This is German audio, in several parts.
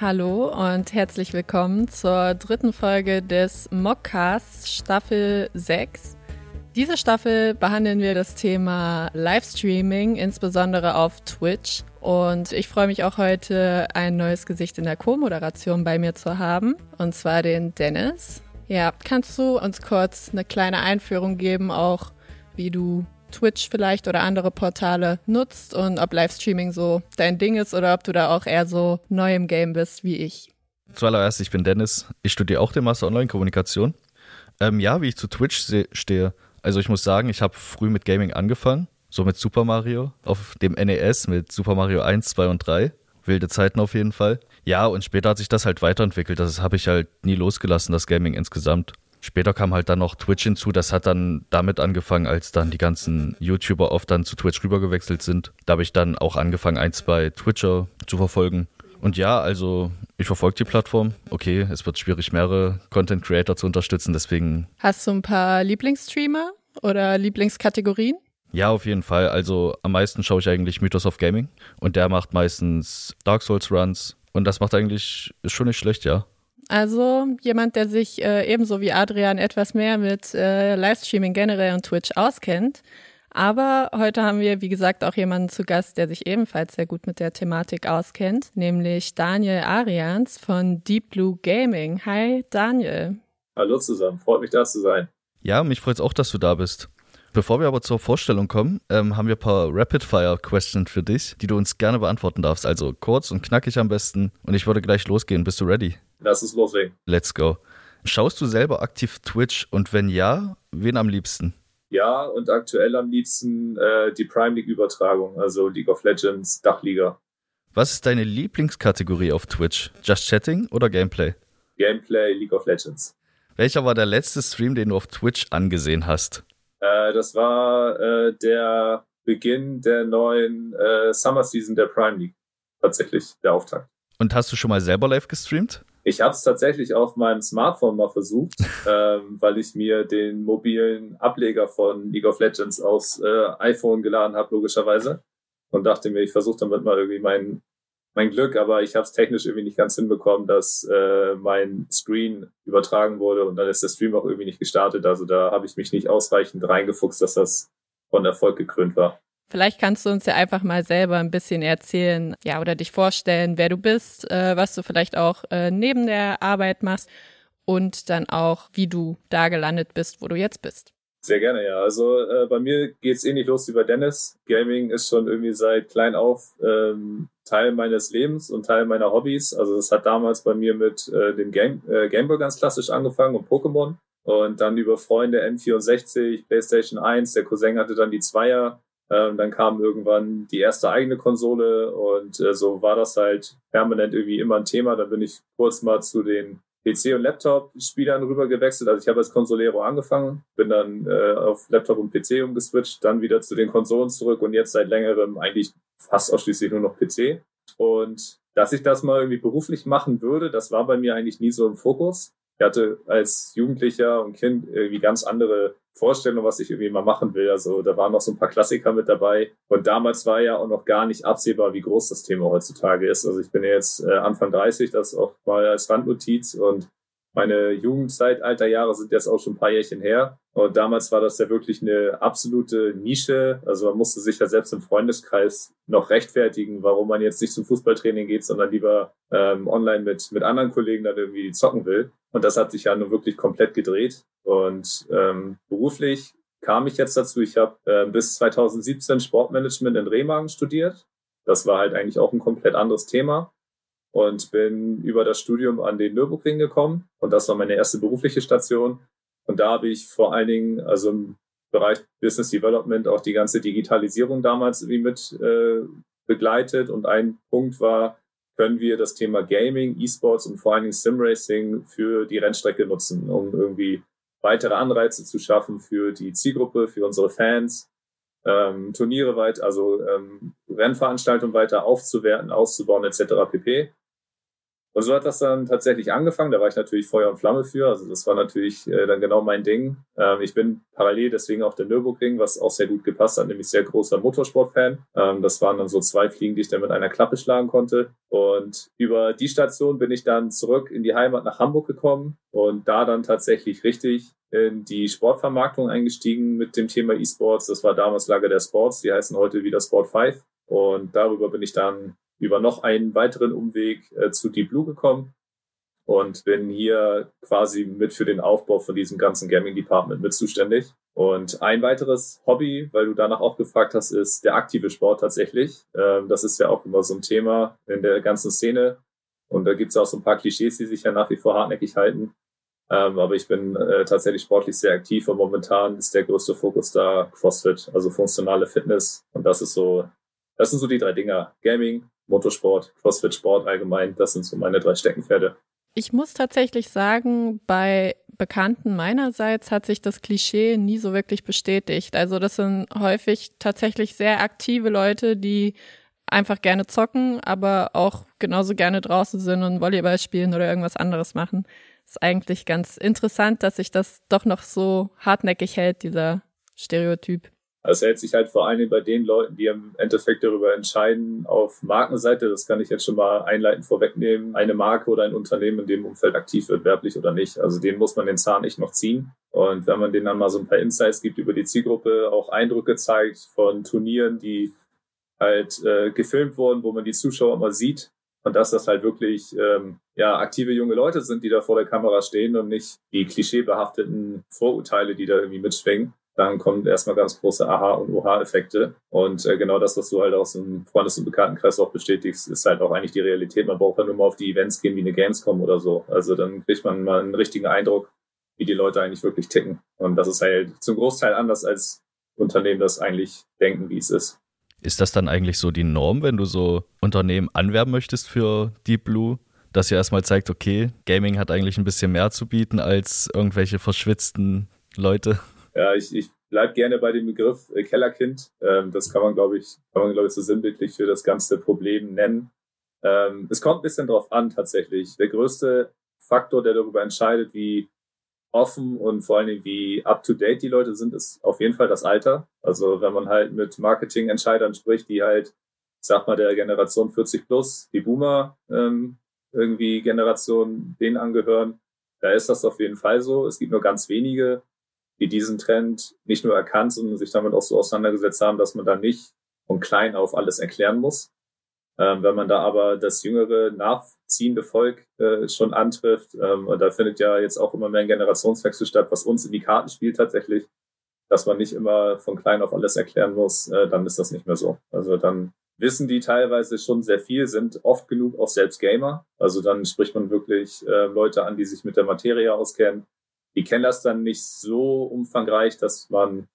Hallo und herzlich willkommen zur dritten Folge des Mockcasts Staffel 6. Diese Staffel behandeln wir das Thema Livestreaming, insbesondere auf Twitch. Und ich freue mich auch heute, ein neues Gesicht in der Co-Moderation bei mir zu haben, und zwar den Dennis. Ja, kannst du uns kurz eine kleine Einführung geben, auch wie du Twitch vielleicht oder andere Portale nutzt und ob Livestreaming so dein Ding ist oder ob du da auch eher so neu im Game bist wie ich. Zuallererst, ich bin Dennis. Ich studiere auch den Master Online-Kommunikation. Ähm, ja, wie ich zu Twitch stehe. Also ich muss sagen, ich habe früh mit Gaming angefangen. So mit Super Mario auf dem NES mit Super Mario 1, 2 und 3. Wilde Zeiten auf jeden Fall. Ja, und später hat sich das halt weiterentwickelt. Das habe ich halt nie losgelassen, das Gaming insgesamt. Später kam halt dann noch Twitch hinzu. Das hat dann damit angefangen, als dann die ganzen YouTuber oft dann zu Twitch rübergewechselt sind. Da habe ich dann auch angefangen, ein, zwei Twitcher zu verfolgen. Und ja, also ich verfolge die Plattform. Okay, es wird schwierig, mehrere Content Creator zu unterstützen, deswegen. Hast du ein paar Lieblingsstreamer oder Lieblingskategorien? Ja, auf jeden Fall. Also am meisten schaue ich eigentlich Mythos of Gaming und der macht meistens Dark Souls Runs und das macht eigentlich, ist schon nicht schlecht, ja. Also jemand, der sich äh, ebenso wie Adrian etwas mehr mit äh, Livestreaming generell und Twitch auskennt. Aber heute haben wir, wie gesagt, auch jemanden zu Gast, der sich ebenfalls sehr gut mit der Thematik auskennt, nämlich Daniel Arians von Deep Blue Gaming. Hi, Daniel. Hallo zusammen, freut mich da zu sein. Ja, mich freut es auch, dass du da bist. Bevor wir aber zur Vorstellung kommen, ähm, haben wir ein paar Rapid-Fire-Questions für dich, die du uns gerne beantworten darfst. Also kurz und knackig am besten. Und ich würde gleich losgehen. Bist du ready? Lass es loslegen. Let's go. Schaust du selber aktiv Twitch und wenn ja, wen am liebsten? Ja, und aktuell am liebsten äh, die Prime League-Übertragung, also League of Legends Dachliga. Was ist deine Lieblingskategorie auf Twitch? Just Chatting oder Gameplay? Gameplay League of Legends. Welcher war der letzte Stream, den du auf Twitch angesehen hast? Äh, das war äh, der Beginn der neuen äh, Summer Season der Prime League. Tatsächlich der Auftakt. Und hast du schon mal selber live gestreamt? Ich habe es tatsächlich auf meinem Smartphone mal versucht, ähm, weil ich mir den mobilen Ableger von League of Legends aus äh, iPhone geladen habe, logischerweise. Und dachte mir, ich versuche damit mal irgendwie mein, mein Glück, aber ich habe es technisch irgendwie nicht ganz hinbekommen, dass äh, mein Screen übertragen wurde und dann ist der Stream auch irgendwie nicht gestartet. Also da habe ich mich nicht ausreichend reingefuchst, dass das von Erfolg gekrönt war. Vielleicht kannst du uns ja einfach mal selber ein bisschen erzählen, ja, oder dich vorstellen, wer du bist, äh, was du vielleicht auch äh, neben der Arbeit machst und dann auch, wie du da gelandet bist, wo du jetzt bist. Sehr gerne, ja. Also äh, bei mir geht's ähnlich los wie bei Dennis. Gaming ist schon irgendwie seit klein auf ähm, Teil meines Lebens und Teil meiner Hobbys. Also das hat damals bei mir mit äh, dem Game, äh, Gameboy ganz klassisch angefangen und Pokémon. Und dann über Freunde N64, PlayStation 1, der Cousin hatte dann die Zweier ähm, dann kam irgendwann die erste eigene Konsole und äh, so war das halt permanent irgendwie immer ein Thema. Dann bin ich kurz mal zu den PC- und Laptop-Spielern rüber gewechselt. Also ich habe als Consolero angefangen, bin dann äh, auf Laptop und PC umgeswitcht, dann wieder zu den Konsolen zurück und jetzt seit längerem eigentlich fast ausschließlich nur noch PC. Und dass ich das mal irgendwie beruflich machen würde, das war bei mir eigentlich nie so im Fokus. Ich hatte als Jugendlicher und Kind irgendwie ganz andere Vorstellungen, was ich irgendwie mal machen will. Also da waren noch so ein paar Klassiker mit dabei. Und damals war ja auch noch gar nicht absehbar, wie groß das Thema heutzutage ist. Also ich bin jetzt äh, Anfang 30, das auch mal als Randnotiz und meine Jugendzeitalterjahre sind jetzt auch schon ein paar Jährchen her. Und damals war das ja wirklich eine absolute Nische. Also man musste sich ja selbst im Freundeskreis noch rechtfertigen, warum man jetzt nicht zum Fußballtraining geht, sondern lieber ähm, online mit, mit anderen Kollegen dann irgendwie zocken will. Und das hat sich ja nun wirklich komplett gedreht. Und ähm, beruflich kam ich jetzt dazu. Ich habe äh, bis 2017 Sportmanagement in Remagen studiert. Das war halt eigentlich auch ein komplett anderes Thema und bin über das Studium an den Nürburgring gekommen und das war meine erste berufliche Station. Und da habe ich vor allen Dingen, also im Bereich Business Development, auch die ganze Digitalisierung damals irgendwie mit äh, begleitet. Und ein Punkt war, können wir das Thema Gaming, E-Sports und vor allen Dingen Sim-Racing für die Rennstrecke nutzen, um irgendwie weitere Anreize zu schaffen für die Zielgruppe, für unsere Fans, ähm, Turniere weit, also ähm, Rennveranstaltungen weiter aufzuwerten, auszubauen etc. pp. Und so hat das dann tatsächlich angefangen. Da war ich natürlich Feuer und Flamme für. Also das war natürlich äh, dann genau mein Ding. Ähm, ich bin parallel deswegen auch der Nürburgring, was auch sehr gut gepasst hat, nämlich sehr großer Motorsportfan. Ähm, das waren dann so zwei Fliegen, die ich dann mit einer Klappe schlagen konnte. Und über die Station bin ich dann zurück in die Heimat nach Hamburg gekommen und da dann tatsächlich richtig in die Sportvermarktung eingestiegen mit dem Thema E-Sports. Das war damals Lager der Sports. Die heißen heute wieder Sport 5. Und darüber bin ich dann über noch einen weiteren Umweg äh, zu Deep Blue gekommen und bin hier quasi mit für den Aufbau von diesem ganzen Gaming Department mit zuständig. Und ein weiteres Hobby, weil du danach auch gefragt hast, ist der aktive Sport tatsächlich. Ähm, das ist ja auch immer so ein Thema in der ganzen Szene. Und da gibt es auch so ein paar Klischees, die sich ja nach wie vor hartnäckig halten. Ähm, aber ich bin äh, tatsächlich sportlich sehr aktiv und momentan ist der größte Fokus da CrossFit, also funktionale Fitness. Und das ist so, das sind so die drei Dinger. Gaming, Motorsport, CrossFit Sport allgemein, das sind so meine drei Steckenpferde. Ich muss tatsächlich sagen, bei Bekannten meinerseits hat sich das Klischee nie so wirklich bestätigt. Also das sind häufig tatsächlich sehr aktive Leute, die einfach gerne zocken, aber auch genauso gerne draußen sind und Volleyball spielen oder irgendwas anderes machen. Ist eigentlich ganz interessant, dass sich das doch noch so hartnäckig hält, dieser Stereotyp. Das hält sich halt vor allem bei den Leuten, die im Endeffekt darüber entscheiden, auf Markenseite, das kann ich jetzt schon mal einleitend vorwegnehmen, eine Marke oder ein Unternehmen in dem Umfeld aktiv wird, werblich oder nicht. Also den muss man den Zahn nicht noch ziehen. Und wenn man denen dann mal so ein paar Insights gibt über die Zielgruppe, auch Eindrücke zeigt von Turnieren, die halt äh, gefilmt wurden, wo man die Zuschauer mal sieht, und dass das halt wirklich ähm, ja aktive junge Leute sind, die da vor der Kamera stehen und nicht die klischeebehafteten Vorurteile, die da irgendwie mitschwingen dann kommen erstmal ganz große Aha- und OH-Effekte. Und äh, genau das, was du halt aus dem Freundes- und Bekanntenkreis auch bestätigst, ist halt auch eigentlich die Realität. Man braucht ja nur mal auf die Events gehen wie eine Gamescom oder so. Also dann kriegt man mal einen richtigen Eindruck, wie die Leute eigentlich wirklich ticken. Und das ist halt zum Großteil anders als Unternehmen das eigentlich denken, wie es ist. Ist das dann eigentlich so die Norm, wenn du so Unternehmen anwerben möchtest für Deep Blue? Dass ihr erstmal zeigt, okay, Gaming hat eigentlich ein bisschen mehr zu bieten als irgendwelche verschwitzten Leute? Ja, ich, ich bleib gerne bei dem Begriff äh, Kellerkind. Ähm, das kann man, glaube ich, kann man, glaube ich, so sinnbildlich für das ganze Problem nennen. Ähm, es kommt ein bisschen drauf an, tatsächlich. Der größte Faktor, der darüber entscheidet, wie offen und vor allen Dingen wie up-to-date die Leute sind, ist auf jeden Fall das Alter. Also wenn man halt mit Marketingentscheidern spricht, die halt, sag mal, der Generation 40 plus, die Boomer ähm, irgendwie Generation denen angehören, da ist das auf jeden Fall so. Es gibt nur ganz wenige, die diesen Trend nicht nur erkannt, sondern sich damit auch so auseinandergesetzt haben, dass man da nicht von klein auf alles erklären muss. Ähm, wenn man da aber das jüngere, nachziehende Volk äh, schon antrifft, ähm, und da findet ja jetzt auch immer mehr ein Generationswechsel statt, was uns in die Karten spielt tatsächlich, dass man nicht immer von klein auf alles erklären muss, äh, dann ist das nicht mehr so. Also dann wissen die teilweise schon sehr viel, sind oft genug auch selbst Gamer. Also dann spricht man wirklich äh, Leute an, die sich mit der Materie auskennen, die kennen das dann nicht so umfangreich, dass man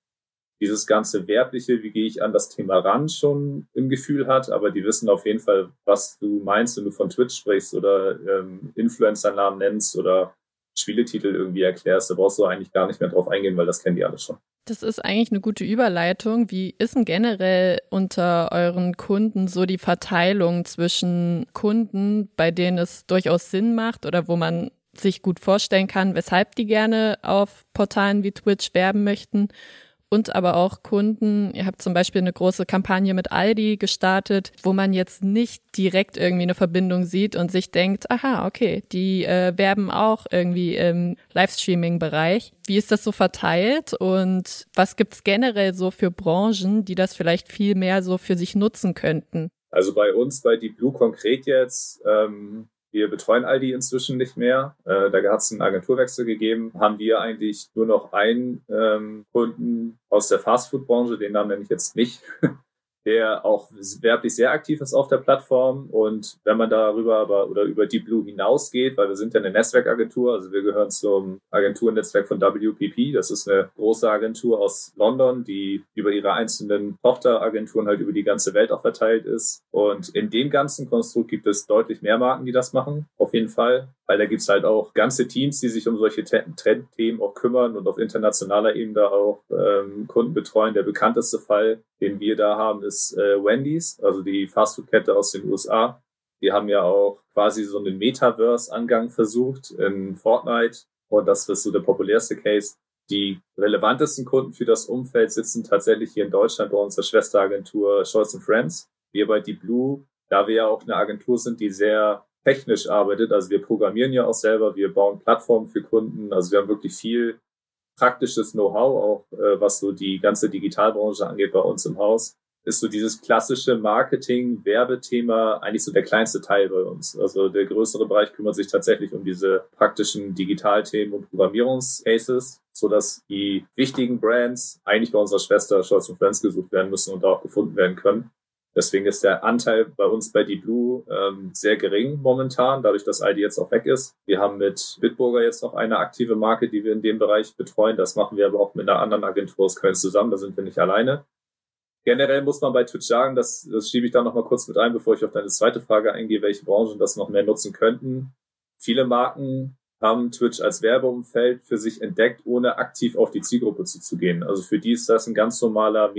dieses ganze Werbliche, wie gehe ich an das Thema ran, schon im Gefühl hat, aber die wissen auf jeden Fall, was du meinst, wenn du von Twitch sprichst oder ähm, Influencer-Namen nennst oder Spieletitel irgendwie erklärst. Da brauchst du eigentlich gar nicht mehr drauf eingehen, weil das kennen die alle schon. Das ist eigentlich eine gute Überleitung. Wie ist denn generell unter euren Kunden so die Verteilung zwischen Kunden, bei denen es durchaus Sinn macht oder wo man sich gut vorstellen kann, weshalb die gerne auf Portalen wie Twitch werben möchten. Und aber auch Kunden, ihr habt zum Beispiel eine große Kampagne mit Aldi gestartet, wo man jetzt nicht direkt irgendwie eine Verbindung sieht und sich denkt, aha, okay, die äh, werben auch irgendwie im Livestreaming-Bereich. Wie ist das so verteilt und was gibt's generell so für Branchen, die das vielleicht viel mehr so für sich nutzen könnten? Also bei uns, bei Deep Blue konkret jetzt, ähm, wir betreuen Aldi inzwischen nicht mehr. Äh, da hat es einen Agenturwechsel gegeben. Haben wir eigentlich nur noch einen ähm, Kunden aus der Fastfood-Branche, den Namen nenne ich jetzt nicht, der auch werblich sehr aktiv ist auf der Plattform. Und wenn man darüber aber oder über Deep Blue hinausgeht, weil wir sind ja eine Netzwerkagentur, also wir gehören zum Agenturnetzwerk von WPP. Das ist eine große Agentur aus London, die über ihre einzelnen Tochteragenturen halt über die ganze Welt auch verteilt ist. Und in dem ganzen Konstrukt gibt es deutlich mehr Marken, die das machen, auf jeden Fall. Weil da gibt's halt auch ganze Teams, die sich um solche Trendthemen auch kümmern und auf internationaler Ebene auch ähm, Kunden betreuen. Der bekannteste Fall, den wir da haben, ist äh, Wendy's, also die Fastfood-Kette aus den USA. Die haben ja auch quasi so einen Metaverse-Angang versucht in Fortnite. Und das ist so der populärste Case. Die relevantesten Kunden für das Umfeld sitzen tatsächlich hier in Deutschland bei unserer Schwesteragentur Scholz Friends. Wir bei Deep Blue, da wir ja auch eine Agentur sind, die sehr technisch arbeitet. Also wir programmieren ja auch selber, wir bauen Plattformen für Kunden. Also wir haben wirklich viel praktisches Know-how, auch äh, was so die ganze Digitalbranche angeht bei uns im Haus ist so dieses klassische Marketing, Werbethema eigentlich so der kleinste Teil bei uns. Also der größere Bereich kümmert sich tatsächlich um diese praktischen Digitalthemen und Programmierungscases, so dass die wichtigen Brands eigentlich bei unserer Schwester Scholz Friends gesucht werden müssen und auch gefunden werden können. Deswegen ist der Anteil bei uns bei Deep Blue ähm, sehr gering momentan, dadurch, dass ID jetzt auch weg ist. Wir haben mit Bitburger jetzt noch eine aktive Marke, die wir in dem Bereich betreuen. Das machen wir aber auch mit einer anderen Agentur aus Köln zusammen. Da sind wir nicht alleine. Generell muss man bei Twitch sagen, das, das schiebe ich da nochmal kurz mit ein, bevor ich auf deine zweite Frage eingehe, welche Branchen das noch mehr nutzen könnten. Viele Marken haben Twitch als Werbeumfeld für sich entdeckt, ohne aktiv auf die Zielgruppe zuzugehen. Also für die ist das ein ganz normaler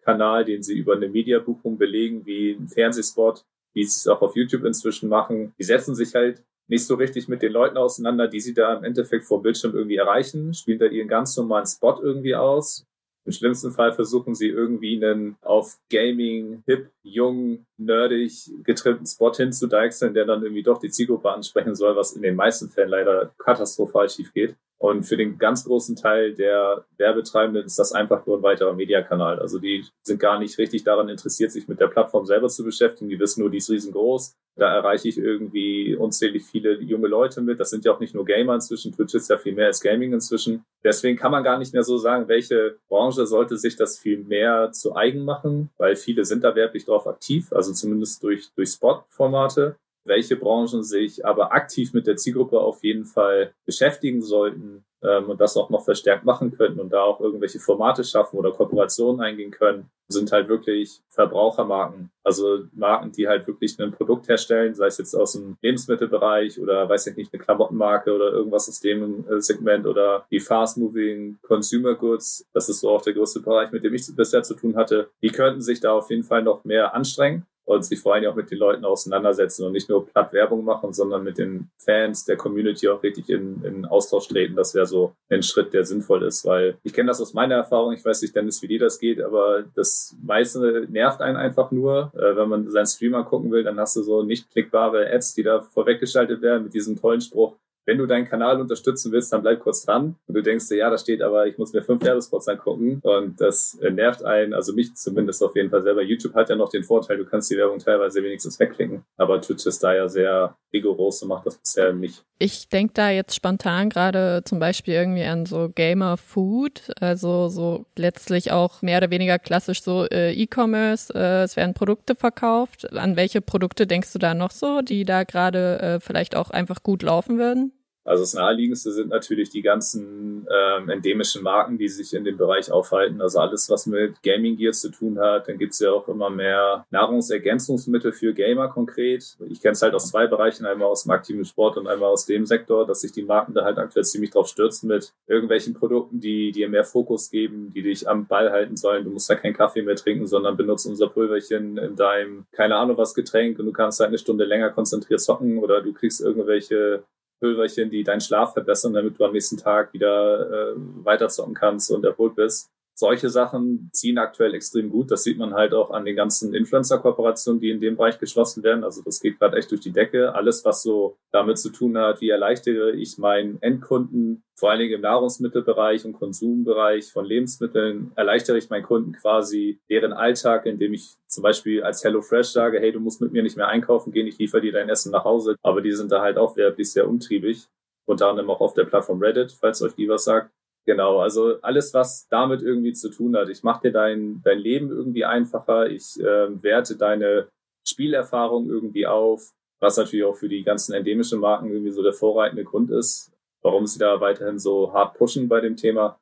Media-Kanal, den sie über eine Mediabuchung belegen, wie ein Fernsehspot, wie sie es auch auf YouTube inzwischen machen. Die setzen sich halt nicht so richtig mit den Leuten auseinander, die sie da im Endeffekt vor Bildschirm irgendwie erreichen, spielen da ihren ganz normalen Spot irgendwie aus im schlimmsten Fall versuchen sie irgendwie einen auf Gaming, hip, jung, nerdig getrimmten Spot hinzudeichseln, der dann irgendwie doch die Zielgruppe ansprechen soll, was in den meisten Fällen leider katastrophal schief geht. Und für den ganz großen Teil der Werbetreibenden ist das einfach nur ein weiterer Mediakanal. Also die sind gar nicht richtig daran interessiert, sich mit der Plattform selber zu beschäftigen. Die wissen nur, die ist riesengroß. Da erreiche ich irgendwie unzählig viele junge Leute mit. Das sind ja auch nicht nur Gamer inzwischen. Twitch ist ja viel mehr als Gaming inzwischen. Deswegen kann man gar nicht mehr so sagen, welche Branche sollte sich das viel mehr zu eigen machen, weil viele sind da werblich drauf aktiv, also zumindest durch, durch Spot-Formate welche Branchen sich aber aktiv mit der Zielgruppe auf jeden Fall beschäftigen sollten ähm, und das auch noch verstärkt machen könnten und da auch irgendwelche Formate schaffen oder Kooperationen eingehen können, sind halt wirklich Verbrauchermarken. Also Marken, die halt wirklich ein Produkt herstellen, sei es jetzt aus dem Lebensmittelbereich oder weiß ich nicht, eine Klamottenmarke oder irgendwas aus dem äh, Segment oder die Fast-Moving Consumer Goods. Das ist so auch der größte Bereich, mit dem ich bisher zu tun hatte. Die könnten sich da auf jeden Fall noch mehr anstrengen und sich vor allem auch mit den Leuten auseinandersetzen und nicht nur platt Werbung machen, sondern mit den Fans der Community auch richtig in, in Austausch treten. Das wäre so ein Schritt, der sinnvoll ist, weil ich kenne das aus meiner Erfahrung. Ich weiß nicht, Dennis, wie dir das geht, aber das meiste nervt einen einfach nur. Äh, wenn man seinen Streamer gucken will, dann hast du so nicht klickbare Ads, die da vorweggeschaltet werden mit diesem tollen Spruch, wenn du deinen Kanal unterstützen willst, dann bleib kurz dran. Und du denkst dir, ja, da steht aber, ich muss mir fünf Werbespots angucken. Und das äh, nervt einen, also mich zumindest auf jeden Fall selber. YouTube hat ja noch den Vorteil, du kannst die Werbung teilweise wenigstens wegklicken. Aber Twitch ist da ja sehr rigoros und macht das bisher nicht. Ich denke da jetzt spontan gerade zum Beispiel irgendwie an so Gamer Food, also so letztlich auch mehr oder weniger klassisch so äh, E-Commerce, äh, es werden Produkte verkauft. An welche Produkte denkst du da noch so, die da gerade äh, vielleicht auch einfach gut laufen würden? Also das Naheliegendste sind natürlich die ganzen ähm, endemischen Marken, die sich in dem Bereich aufhalten. Also alles, was mit Gaming Gear zu tun hat. Dann gibt's ja auch immer mehr Nahrungsergänzungsmittel für Gamer konkret. Ich kenne es halt aus zwei Bereichen, einmal aus dem aktiven Sport und einmal aus dem Sektor, dass sich die Marken da halt aktuell ziemlich drauf stürzen mit irgendwelchen Produkten, die dir mehr Fokus geben, die dich am Ball halten sollen. Du musst da keinen Kaffee mehr trinken, sondern benutzt unser Pulverchen in deinem, keine Ahnung was Getränk und du kannst halt eine Stunde länger konzentriert zocken oder du kriegst irgendwelche Pülverchen, die deinen Schlaf verbessern, damit du am nächsten Tag wieder äh, weiterzocken kannst und erholt bist solche Sachen ziehen aktuell extrem gut. Das sieht man halt auch an den ganzen Influencer-Kooperationen, die in dem Bereich geschlossen werden. Also das geht gerade echt durch die Decke. Alles, was so damit zu tun hat, wie erleichtere ich meinen Endkunden, vor allen Dingen im Nahrungsmittelbereich und Konsumbereich von Lebensmitteln, erleichtere ich meinen Kunden quasi deren Alltag, indem ich zum Beispiel als HelloFresh sage, hey, du musst mit mir nicht mehr einkaufen gehen, ich liefere dir dein Essen nach Hause. Aber die sind da halt auch wirklich sehr umtriebig. Unter anderem auch auf der Plattform Reddit, falls euch die was sagt. Genau, also alles, was damit irgendwie zu tun hat. Ich mache dir dein, dein Leben irgendwie einfacher, ich äh, werte deine Spielerfahrung irgendwie auf, was natürlich auch für die ganzen endemischen Marken irgendwie so der vorreitende Grund ist, warum sie da weiterhin so hart pushen bei dem Thema.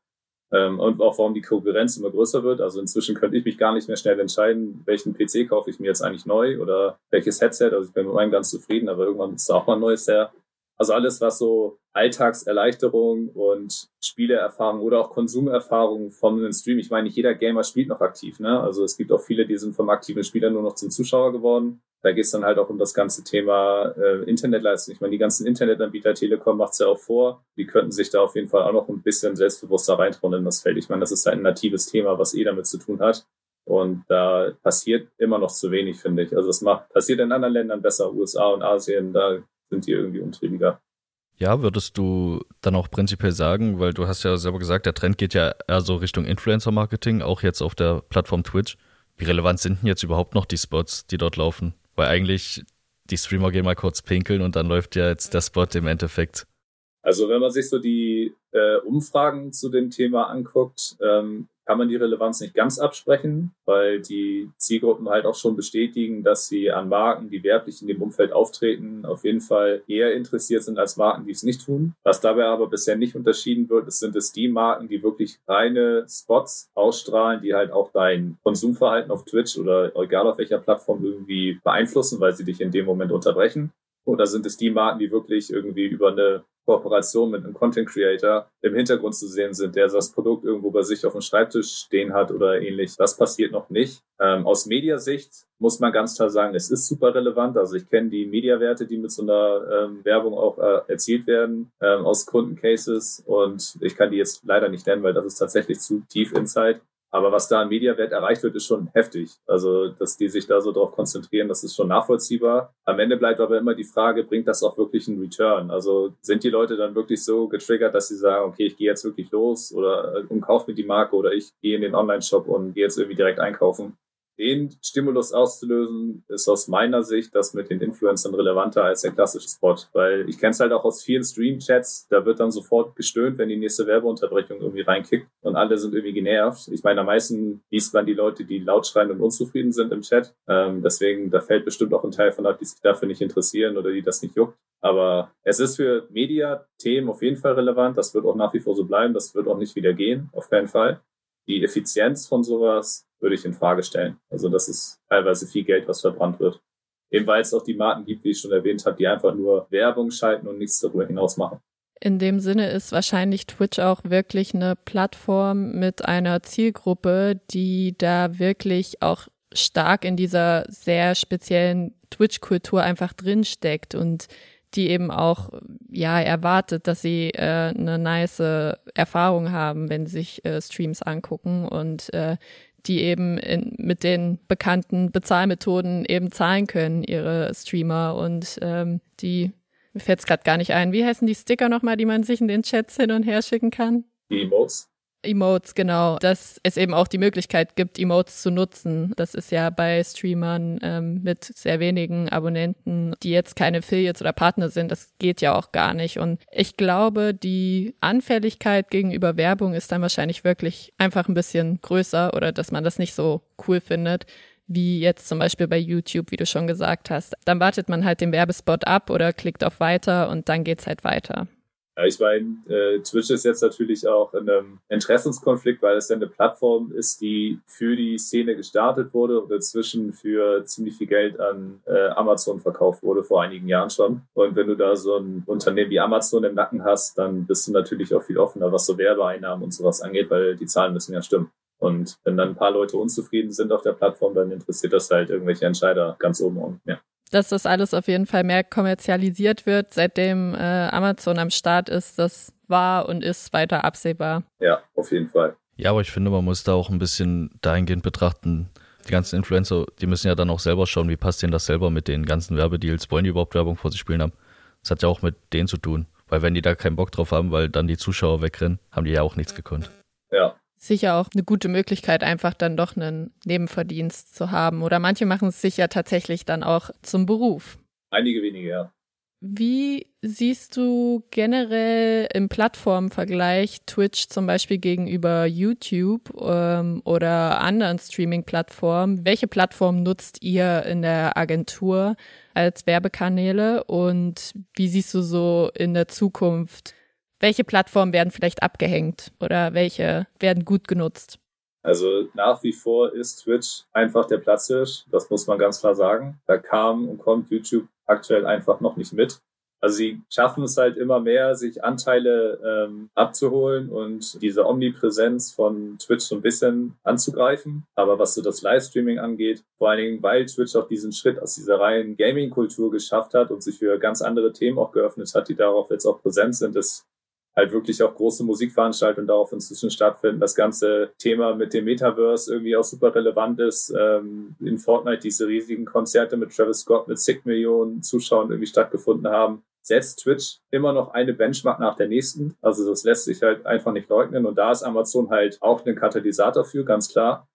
Ähm, und auch warum die Konkurrenz immer größer wird. Also inzwischen könnte ich mich gar nicht mehr schnell entscheiden, welchen PC kaufe ich mir jetzt eigentlich neu oder welches Headset. Also ich bin mit meinem ganz zufrieden, aber irgendwann ist da auch mal ein neues her. Also alles, was so Alltagserleichterung und Spieleerfahrung oder auch Konsumerfahrung von einem Stream. Ich meine, nicht jeder Gamer spielt noch aktiv. Ne? Also es gibt auch viele, die sind vom aktiven Spieler nur noch zum Zuschauer geworden. Da geht es dann halt auch um das ganze Thema äh, Internetleistung. Ich meine, die ganzen Internetanbieter, Telekom macht es ja auch vor, die könnten sich da auf jeden Fall auch noch ein bisschen selbstbewusster reintrauen in das Feld. Ich meine, das ist ein natives Thema, was eh damit zu tun hat. Und da passiert immer noch zu wenig, finde ich. Also es macht, passiert in anderen Ländern besser, USA und Asien, da sind die irgendwie umtriebiger. Ja, würdest du dann auch prinzipiell sagen, weil du hast ja selber gesagt, der Trend geht ja eher so Richtung Influencer-Marketing, auch jetzt auf der Plattform Twitch. Wie relevant sind denn jetzt überhaupt noch die Spots, die dort laufen? Weil eigentlich die Streamer gehen mal kurz pinkeln und dann läuft ja jetzt der Spot im Endeffekt. Also wenn man sich so die äh, Umfragen zu dem Thema anguckt, ähm, kann man die Relevanz nicht ganz absprechen, weil die Zielgruppen halt auch schon bestätigen, dass sie an Marken, die werblich in dem Umfeld auftreten, auf jeden Fall eher interessiert sind als Marken, die es nicht tun. Was dabei aber bisher nicht unterschieden wird, sind es die Marken, die wirklich reine Spots ausstrahlen, die halt auch dein Konsumverhalten auf Twitch oder egal auf welcher Plattform irgendwie beeinflussen, weil sie dich in dem Moment unterbrechen. Oder sind es die Marken, die wirklich irgendwie über eine Kooperation mit einem Content Creator im Hintergrund zu sehen sind, der das Produkt irgendwo bei sich auf dem Schreibtisch stehen hat oder ähnlich. Das passiert noch nicht. Ähm, aus Mediasicht muss man ganz klar sagen, es ist super relevant. Also ich kenne die Mediawerte, die mit so einer ähm, Werbung auch äh, erzielt werden ähm, aus Kundencases und ich kann die jetzt leider nicht nennen, weil das ist tatsächlich zu tief Insight. Aber was da an Mediawert erreicht wird, ist schon heftig. Also, dass die sich da so drauf konzentrieren, das ist schon nachvollziehbar. Am Ende bleibt aber immer die Frage, bringt das auch wirklich einen Return? Also, sind die Leute dann wirklich so getriggert, dass sie sagen, okay, ich gehe jetzt wirklich los oder äh, und kaufe mir die Marke oder ich gehe in den Online-Shop und gehe jetzt irgendwie direkt einkaufen? Den Stimulus auszulösen, ist aus meiner Sicht das mit den Influencern relevanter als der klassische Spot. Weil ich kenne es halt auch aus vielen Stream-Chats, da wird dann sofort gestöhnt, wenn die nächste Werbeunterbrechung irgendwie reinkickt und alle sind irgendwie genervt. Ich meine, am meisten liest man die Leute, die laut schreien und unzufrieden sind im Chat. Ähm, deswegen, da fällt bestimmt auch ein Teil von ab, die sich dafür nicht interessieren oder die das nicht juckt. Aber es ist für Media-Themen auf jeden Fall relevant. Das wird auch nach wie vor so bleiben. Das wird auch nicht wieder gehen, auf keinen Fall. Die Effizienz von sowas würde ich in Frage stellen. Also das ist teilweise viel Geld, was verbrannt wird. Eben weil es auch die Marken gibt, wie ich schon erwähnt habe, die einfach nur Werbung schalten und nichts darüber hinaus machen. In dem Sinne ist wahrscheinlich Twitch auch wirklich eine Plattform mit einer Zielgruppe, die da wirklich auch stark in dieser sehr speziellen Twitch-Kultur einfach drinsteckt und die eben auch ja erwartet, dass sie äh, eine nice Erfahrung haben, wenn sie sich äh, Streams angucken und äh, die eben in, mit den bekannten Bezahlmethoden eben zahlen können, ihre Streamer und ähm, die mir fällt es gerade gar nicht ein. Wie heißen die Sticker nochmal, die man sich in den Chats hin und her schicken kann? Die Emotes. Emotes, genau. Dass es eben auch die Möglichkeit gibt, Emotes zu nutzen. Das ist ja bei Streamern ähm, mit sehr wenigen Abonnenten, die jetzt keine Affiliates oder Partner sind, das geht ja auch gar nicht. Und ich glaube, die Anfälligkeit gegenüber Werbung ist dann wahrscheinlich wirklich einfach ein bisschen größer oder dass man das nicht so cool findet wie jetzt zum Beispiel bei YouTube, wie du schon gesagt hast. Dann wartet man halt den Werbespot ab oder klickt auf Weiter und dann geht's halt weiter. Ja, ich meine, äh, Twitch ist jetzt natürlich auch in einem Interessenskonflikt, weil es ja eine Plattform ist, die für die Szene gestartet wurde und inzwischen für ziemlich viel Geld an äh, Amazon verkauft wurde, vor einigen Jahren schon. Und wenn du da so ein Unternehmen wie Amazon im Nacken hast, dann bist du natürlich auch viel offener, was so Werbeeinnahmen und sowas angeht, weil die Zahlen müssen ja stimmen. Und wenn dann ein paar Leute unzufrieden sind auf der Plattform, dann interessiert das halt irgendwelche Entscheider ganz oben und mehr dass das alles auf jeden Fall mehr kommerzialisiert wird, seitdem äh, Amazon am Start ist. Das war und ist weiter absehbar. Ja, auf jeden Fall. Ja, aber ich finde, man muss da auch ein bisschen dahingehend betrachten, die ganzen Influencer, die müssen ja dann auch selber schauen, wie passt denen das selber mit den ganzen Werbedeals. Wollen die überhaupt Werbung vor sich spielen haben? Das hat ja auch mit denen zu tun. Weil wenn die da keinen Bock drauf haben, weil dann die Zuschauer wegrennen, haben die ja auch nichts gekonnt. Ja, sicher auch eine gute Möglichkeit, einfach dann doch einen Nebenverdienst zu haben. Oder manche machen es sich ja tatsächlich dann auch zum Beruf. Einige wenige, ja. Wie siehst du generell im Plattformvergleich Twitch zum Beispiel gegenüber YouTube ähm, oder anderen Streaming-Plattformen? Welche Plattform nutzt ihr in der Agentur als Werbekanäle und wie siehst du so in der Zukunft welche Plattformen werden vielleicht abgehängt oder welche werden gut genutzt? Also nach wie vor ist Twitch einfach der Platzhirsch, das muss man ganz klar sagen. Da kam und kommt YouTube aktuell einfach noch nicht mit. Also sie schaffen es halt immer mehr, sich Anteile ähm, abzuholen und diese Omnipräsenz von Twitch so ein bisschen anzugreifen. Aber was so das Livestreaming angeht, vor allen Dingen, weil Twitch auch diesen Schritt aus dieser reinen Gaming-Kultur geschafft hat und sich für ganz andere Themen auch geöffnet hat, die darauf jetzt auch präsent sind, ist halt wirklich auch große Musikveranstaltungen darauf inzwischen stattfinden. Das ganze Thema mit dem Metaverse irgendwie auch super relevant ist. Ähm, in Fortnite diese riesigen Konzerte mit Travis Scott mit zig Millionen Zuschauern irgendwie stattgefunden haben. Setzt Twitch immer noch eine Benchmark nach der nächsten. Also das lässt sich halt einfach nicht leugnen. Und da ist Amazon halt auch ein Katalysator für, ganz klar.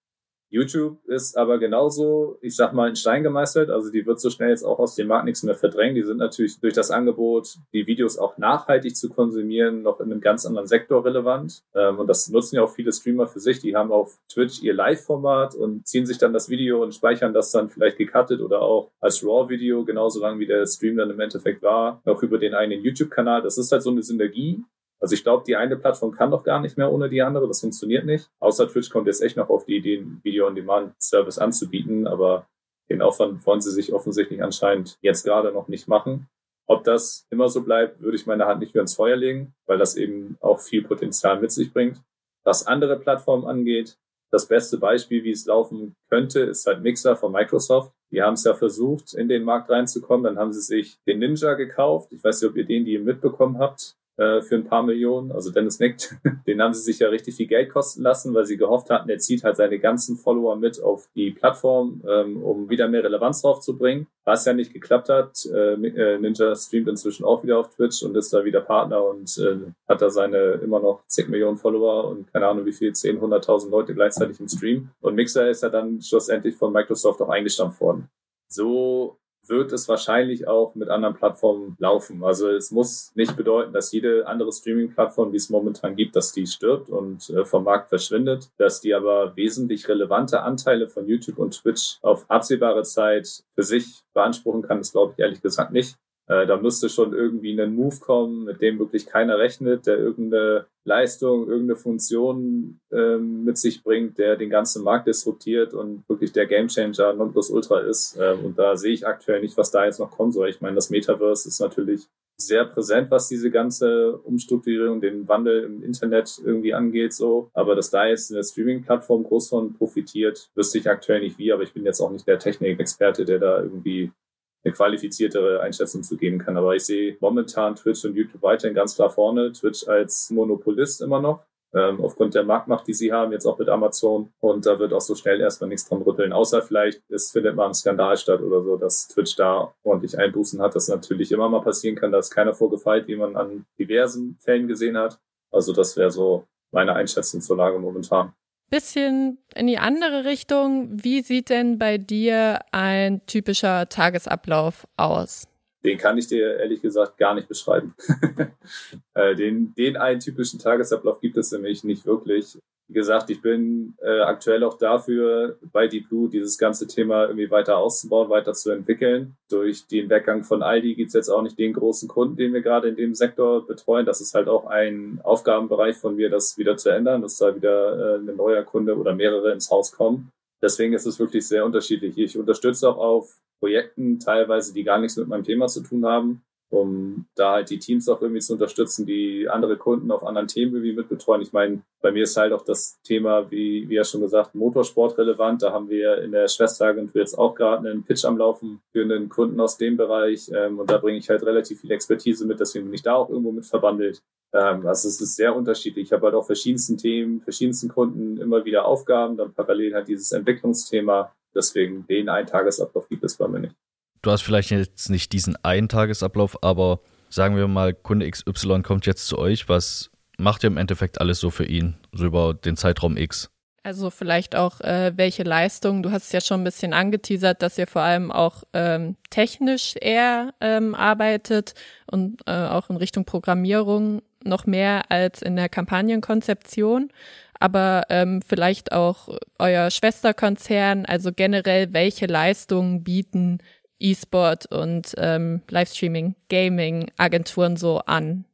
YouTube ist aber genauso, ich sag mal, in Stein gemeißelt. Also die wird so schnell jetzt auch aus dem Markt nichts mehr verdrängen. Die sind natürlich durch das Angebot, die Videos auch nachhaltig zu konsumieren, noch in einem ganz anderen Sektor relevant. Ähm, und das nutzen ja auch viele Streamer für sich. Die haben auf Twitch ihr Live-Format und ziehen sich dann das Video und speichern das dann vielleicht gecuttet oder auch als RAW-Video, genauso lang wie der Stream dann im Endeffekt war, auch über den eigenen YouTube-Kanal. Das ist halt so eine Synergie, also ich glaube, die eine Plattform kann doch gar nicht mehr ohne die andere. Das funktioniert nicht. Außer Twitch kommt jetzt echt noch auf die Idee, einen Video-on-Demand-Service anzubieten, aber den Aufwand wollen sie sich offensichtlich anscheinend jetzt gerade noch nicht machen. Ob das immer so bleibt, würde ich meine Hand nicht mehr ins Feuer legen, weil das eben auch viel Potenzial mit sich bringt. Was andere Plattformen angeht, das beste Beispiel, wie es laufen könnte, ist halt Mixer von Microsoft. Die haben es ja versucht, in den Markt reinzukommen. Dann haben sie sich den Ninja gekauft. Ich weiß nicht, ob ihr den die mitbekommen habt. Äh, für ein paar Millionen. Also Dennis nickt. Den haben sie sich ja richtig viel Geld kosten lassen, weil sie gehofft hatten, er zieht halt seine ganzen Follower mit auf die Plattform, ähm, um wieder mehr Relevanz drauf zu bringen. Was ja nicht geklappt hat. Äh, äh, Ninja streamt inzwischen auch wieder auf Twitch und ist da wieder Partner und hat da seine immer noch zig Millionen Follower und keine Ahnung wie viel, 10, 100.000 Leute gleichzeitig im Stream. Und Mixer ist ja dann schlussendlich von Microsoft auch eingestampft worden. So wird es wahrscheinlich auch mit anderen Plattformen laufen. Also es muss nicht bedeuten, dass jede andere Streaming-Plattform, die es momentan gibt, dass die stirbt und äh, vom Markt verschwindet, dass die aber wesentlich relevante Anteile von YouTube und Twitch auf absehbare Zeit für sich beanspruchen kann, das glaube ich ehrlich gesagt nicht. Äh, da müsste schon irgendwie ein Move kommen, mit dem wirklich keiner rechnet, der irgendeine Leistung, irgendeine Funktion ähm, mit sich bringt, der den ganzen Markt disruptiert und wirklich der Gamechanger Nonplusultra ist. Ähm, und da sehe ich aktuell nicht, was da jetzt noch kommen soll. Ich meine, das Metaverse ist natürlich sehr präsent, was diese ganze Umstrukturierung, den Wandel im Internet irgendwie angeht, so. Aber dass da jetzt eine Streaming-Plattform groß von profitiert, wüsste ich aktuell nicht wie, aber ich bin jetzt auch nicht der Technikexperte, der da irgendwie eine qualifiziertere Einschätzung zu geben kann. Aber ich sehe momentan Twitch und YouTube weiterhin ganz klar vorne. Twitch als Monopolist immer noch. Ähm, aufgrund der Marktmacht, die sie haben, jetzt auch mit Amazon. Und da wird auch so schnell erstmal nichts dran rütteln. Außer vielleicht, es findet mal ein Skandal statt oder so, dass Twitch da ordentlich Einbußen hat. Das natürlich immer mal passieren kann. Da ist keiner vorgefeilt, wie man an diversen Fällen gesehen hat. Also das wäre so meine Einschätzung zur Lage momentan bisschen in die andere Richtung. Wie sieht denn bei dir ein typischer Tagesablauf aus? Den kann ich dir ehrlich gesagt gar nicht beschreiben. Äh, den, den einen typischen Tagesablauf gibt es nämlich nicht wirklich wie gesagt, ich bin äh, aktuell auch dafür, bei Deep Blue dieses ganze Thema irgendwie weiter auszubauen, weiter zu entwickeln. Durch den Weggang von Aldi gibt's jetzt auch nicht den großen Kunden, den wir gerade in dem Sektor betreuen. Das ist halt auch ein Aufgabenbereich von mir, das wieder zu ändern, dass da wieder äh, ein neuer Kunde oder mehrere ins Haus kommen. Deswegen ist es wirklich sehr unterschiedlich. Ich unterstütze auch auf Projekten teilweise, die gar nichts mit meinem Thema zu tun haben um da halt die Teams auch irgendwie zu unterstützen, die andere Kunden auf anderen Themen irgendwie mitbetreuen. Ich meine, bei mir ist halt auch das Thema, wie, wie ja schon gesagt, Motorsport relevant. Da haben wir in der Schwesteragentur jetzt auch gerade einen Pitch am Laufen für einen Kunden aus dem Bereich. Ähm, und da bringe ich halt relativ viel Expertise mit, deswegen bin ich da auch irgendwo mit verbandelt. Ähm, also es ist sehr unterschiedlich. Ich habe halt auch verschiedensten Themen, verschiedensten Kunden immer wieder Aufgaben, dann parallel halt dieses Entwicklungsthema. Deswegen den Eintagesablauf gibt es bei mir nicht du hast vielleicht jetzt nicht diesen einen Tagesablauf, aber sagen wir mal, Kunde XY kommt jetzt zu euch, was macht ihr im Endeffekt alles so für ihn, so über den Zeitraum X? Also vielleicht auch, äh, welche Leistung, du hast es ja schon ein bisschen angeteasert, dass ihr vor allem auch ähm, technisch eher ähm, arbeitet und äh, auch in Richtung Programmierung noch mehr als in der Kampagnenkonzeption aber ähm, vielleicht auch euer Schwesterkonzern, also generell, welche Leistungen bieten E-Sport und ähm, Livestreaming, Gaming Agenturen so an?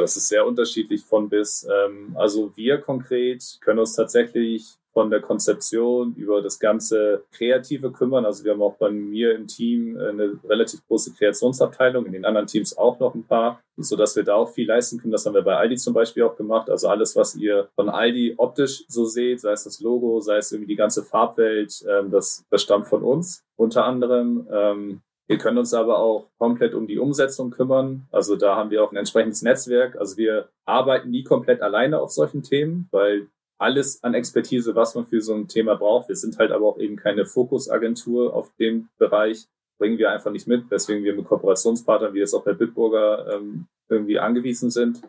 das ist sehr unterschiedlich von bis. Ähm, also wir konkret können uns tatsächlich von der Konzeption über das ganze Kreative kümmern. Also wir haben auch bei mir im Team eine relativ große Kreationsabteilung, in den anderen Teams auch noch ein paar, so dass wir da auch viel leisten können. Das haben wir bei Aldi zum Beispiel auch gemacht. Also alles, was ihr von Aldi optisch so seht, sei es das Logo, sei es irgendwie die ganze Farbwelt, ähm, das, das stammt von uns unter anderem. Ähm, wir können uns aber auch komplett um die Umsetzung kümmern. Also da haben wir auch ein entsprechendes Netzwerk. Also wir arbeiten nie komplett alleine auf solchen Themen, weil alles an Expertise, was man für so ein Thema braucht. Wir sind halt aber auch eben keine Fokusagentur auf dem Bereich, bringen wir einfach nicht mit, weswegen wir mit Kooperationspartnern, wie jetzt auch bei Bitburger, ähm, irgendwie angewiesen sind.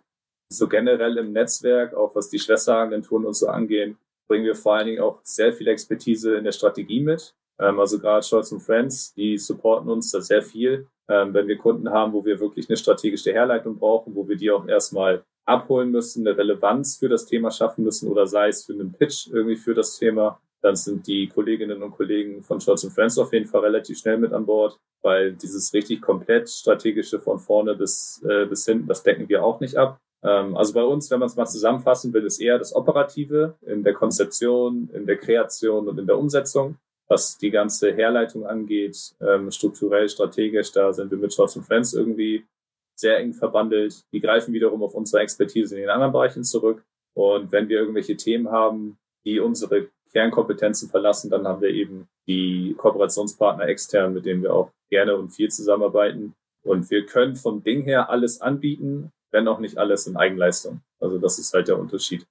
So generell im Netzwerk, auch was die Schwesteragenturen und so angehen, bringen wir vor allen Dingen auch sehr viel Expertise in der Strategie mit. Ähm, also gerade Scholz und Friends, die supporten uns da sehr viel. Ähm, wenn wir Kunden haben, wo wir wirklich eine strategische Herleitung brauchen, wo wir die auch erstmal abholen müssen, eine Relevanz für das Thema schaffen müssen oder sei es für einen Pitch irgendwie für das Thema, dann sind die Kolleginnen und Kollegen von Scholz und Friends auf jeden Fall relativ schnell mit an Bord, weil dieses richtig komplett strategische von vorne bis, äh, bis hinten, das decken wir auch nicht ab. Ähm, also bei uns, wenn man es mal zusammenfassen will, ist eher das Operative in der Konzeption, in der Kreation und in der Umsetzung. Was die ganze Herleitung angeht, ähm, strukturell, strategisch, da sind wir mit Scholz und Friends irgendwie sehr eng verbandelt. Die greifen wiederum auf unsere Expertise in den anderen Bereichen zurück. Und wenn wir irgendwelche Themen haben, die unsere Kernkompetenzen verlassen, dann haben wir eben die Kooperationspartner extern, mit denen wir auch gerne und viel zusammenarbeiten. Und wir können vom Ding her alles anbieten, wenn auch nicht alles in Eigenleistung. Also das ist halt der Unterschied.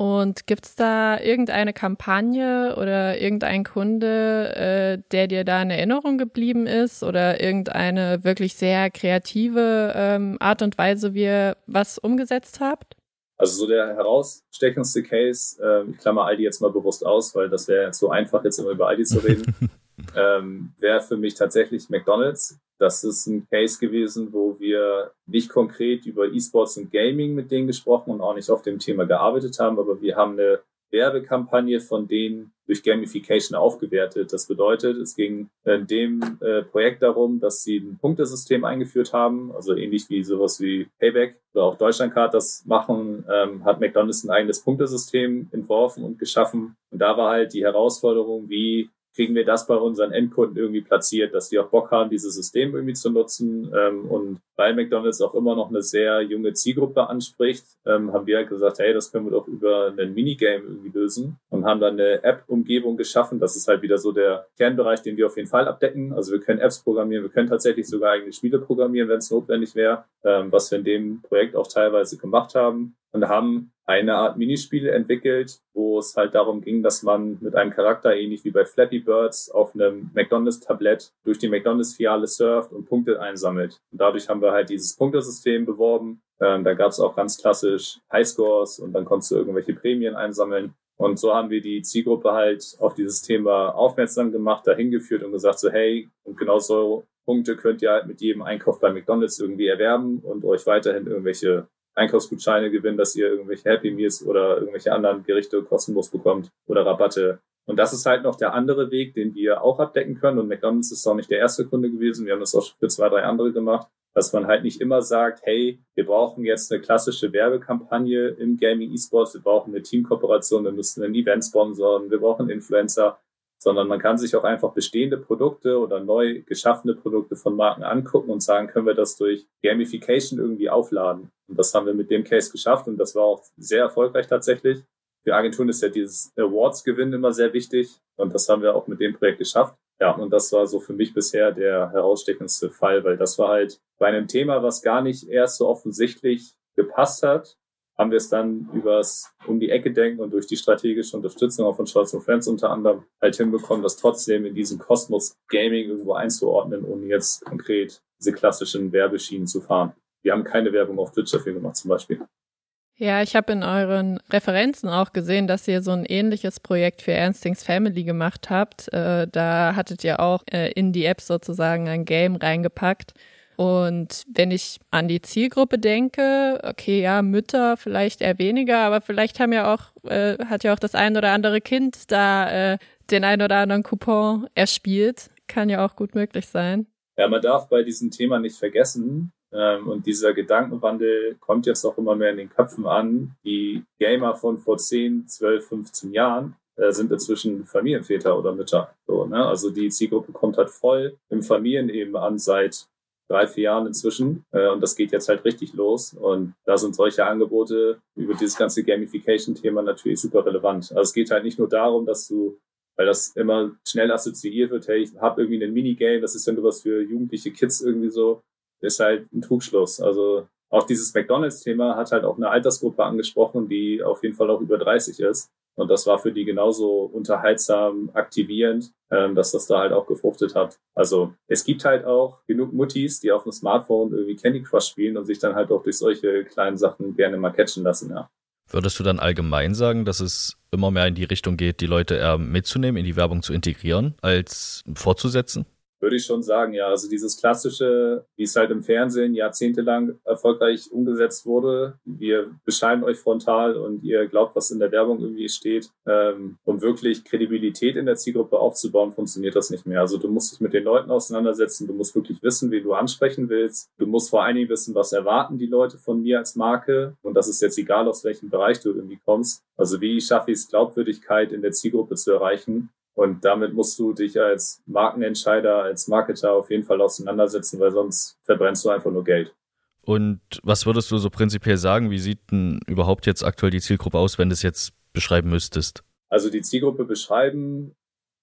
Und gibt es da irgendeine Kampagne oder irgendein Kunde, äh, der dir da in Erinnerung geblieben ist oder irgendeine wirklich sehr kreative ähm, Art und Weise, wie ihr was umgesetzt habt? Also so der herausstechendste Case, äh, ich klammer Aldi jetzt mal bewusst aus, weil das wäre so einfach, jetzt immer über Aldi zu reden, ähm, wäre für mich tatsächlich McDonald's. Das ist ein Case gewesen, wo wir nicht konkret über E-Sports und Gaming mit denen gesprochen und auch nicht auf dem Thema gearbeitet haben, aber wir haben eine Werbekampagne von denen durch Gamification aufgewertet. Das bedeutet, es ging in dem äh, Projekt darum, dass sie ein Punktesystem eingeführt haben, also ähnlich wie sowas wie Payback oder auch Deutschlandcard das machen, ähm, hat McDonald's ein eigenes Punktesystem entworfen und geschaffen. Und da war halt die Herausforderung, wie kriegen wir das bei unseren Endkunden irgendwie platziert, dass die auch Bock haben, dieses System irgendwie zu nutzen. Ähm, und weil McDonald's auch immer noch eine sehr junge Zielgruppe anspricht, ähm, haben wir halt gesagt, hey, das können wir doch über einen Minigame irgendwie lösen und haben dann eine App-Umgebung geschaffen. Das ist halt wieder so der Kernbereich, den wir auf jeden Fall abdecken. Also wir können Apps programmieren, wir können tatsächlich sogar eigene Spiele programmieren, wenn es notwendig wäre, ähm, was wir in dem Projekt auch teilweise gemacht haben und haben eine Art Minispiel entwickelt, wo es halt darum ging, dass man mit einem Charakter, ähnlich wie bei Flappy Birds, auf einem McDonalds-Tablett durch die McDonalds-Filiale surft und Punkte einsammelt. Und dadurch haben wir halt dieses Punktesystem beworben. Ähm, da gab es auch ganz klassisch Highscores und dann konntest du irgendwelche Prämien einsammeln. Und so haben wir die Zielgruppe halt auf dieses Thema aufmerksam gemacht, dahin geführt und gesagt so, hey, und genau so Punkte könnt ihr halt mit jedem Einkauf bei McDonalds irgendwie erwerben und euch weiterhin irgendwelche Einkaufsgutscheine gewinnen, dass ihr irgendwelche Happy Meals oder irgendwelche anderen Gerichte kostenlos bekommt oder Rabatte. Und das ist halt noch der andere Weg, den wir auch abdecken können. Und McDonald's ist auch nicht der erste Kunde gewesen. Wir haben das auch schon für zwei, drei andere gemacht, dass man halt nicht immer sagt, hey, wir brauchen jetzt eine klassische Werbekampagne im Gaming E-Sports, wir brauchen eine Teamkooperation, wir müssen ein Event sponsoren, wir brauchen Influencer, sondern man kann sich auch einfach bestehende Produkte oder neu geschaffene Produkte von Marken angucken und sagen, können wir das durch Gamification irgendwie aufladen. Und das haben wir mit dem Case geschafft und das war auch sehr erfolgreich tatsächlich. Für Agenturen ist ja dieses Awards-Gewinn immer sehr wichtig und das haben wir auch mit dem Projekt geschafft. Ja, und das war so für mich bisher der herausstechendste Fall, weil das war halt bei einem Thema, was gar nicht erst so offensichtlich gepasst hat, haben wir es dann übers um die Ecke denken und durch die strategische Unterstützung auch von Scholz Friends unter anderem halt hinbekommen, das trotzdem in diesen Kosmos Gaming irgendwo einzuordnen, ohne jetzt konkret diese klassischen Werbeschienen zu fahren. Wir haben keine Werbung auf Twitch dafür gemacht zum Beispiel. Ja, ich habe in euren Referenzen auch gesehen, dass ihr so ein ähnliches Projekt für Ernstings Family gemacht habt. Äh, da hattet ihr auch äh, in die App sozusagen ein Game reingepackt. Und wenn ich an die Zielgruppe denke, okay, ja, Mütter vielleicht eher weniger, aber vielleicht haben ja auch, äh, hat ja auch das ein oder andere Kind da äh, den ein oder anderen Coupon erspielt. Kann ja auch gut möglich sein. Ja, man darf bei diesem Thema nicht vergessen, ähm, und dieser Gedankenwandel kommt jetzt auch immer mehr in den Köpfen an. Die Gamer von vor 10, 12, 15 Jahren äh, sind inzwischen Familienväter oder Mütter. So, ne? Also die Zielgruppe kommt halt voll im Familieneben an seit drei, vier Jahren inzwischen. Äh, und das geht jetzt halt richtig los. Und da sind solche Angebote über dieses ganze Gamification-Thema natürlich super relevant. Also es geht halt nicht nur darum, dass du weil das immer schnell assoziiert wird, hey, ich habe irgendwie ein Minigame, das ist nur was für jugendliche Kids irgendwie so, ist halt ein Trugschluss. Also auch dieses McDonalds-Thema hat halt auch eine Altersgruppe angesprochen, die auf jeden Fall auch über 30 ist. Und das war für die genauso unterhaltsam, aktivierend, ähm, dass das da halt auch gefruchtet hat. Also es gibt halt auch genug Muttis, die auf dem Smartphone irgendwie Candy Crush spielen und sich dann halt auch durch solche kleinen Sachen gerne mal catchen lassen, ja. Würdest du dann allgemein sagen, dass es immer mehr in die Richtung geht, die Leute eher mitzunehmen, in die Werbung zu integrieren, als fortzusetzen? Würde ich schon sagen, ja. Also dieses klassische, wie es halt im Fernsehen jahrzehntelang erfolgreich umgesetzt wurde. Wir bescheiden euch frontal und ihr glaubt, was in der Werbung irgendwie steht. Ähm, um wirklich Kredibilität in der Zielgruppe aufzubauen, funktioniert das nicht mehr. Also du musst dich mit den Leuten auseinandersetzen. Du musst wirklich wissen, wie du ansprechen willst. Du musst vor allen Dingen wissen, was erwarten die Leute von mir als Marke. Und das ist jetzt egal, aus welchem Bereich du irgendwie kommst. Also wie schaffe ich es, Glaubwürdigkeit in der Zielgruppe zu erreichen? Und damit musst du dich als Markenentscheider, als Marketer auf jeden Fall auseinandersetzen, weil sonst verbrennst du einfach nur Geld. Und was würdest du so prinzipiell sagen? Wie sieht denn überhaupt jetzt aktuell die Zielgruppe aus, wenn du es jetzt beschreiben müsstest? Also die Zielgruppe beschreiben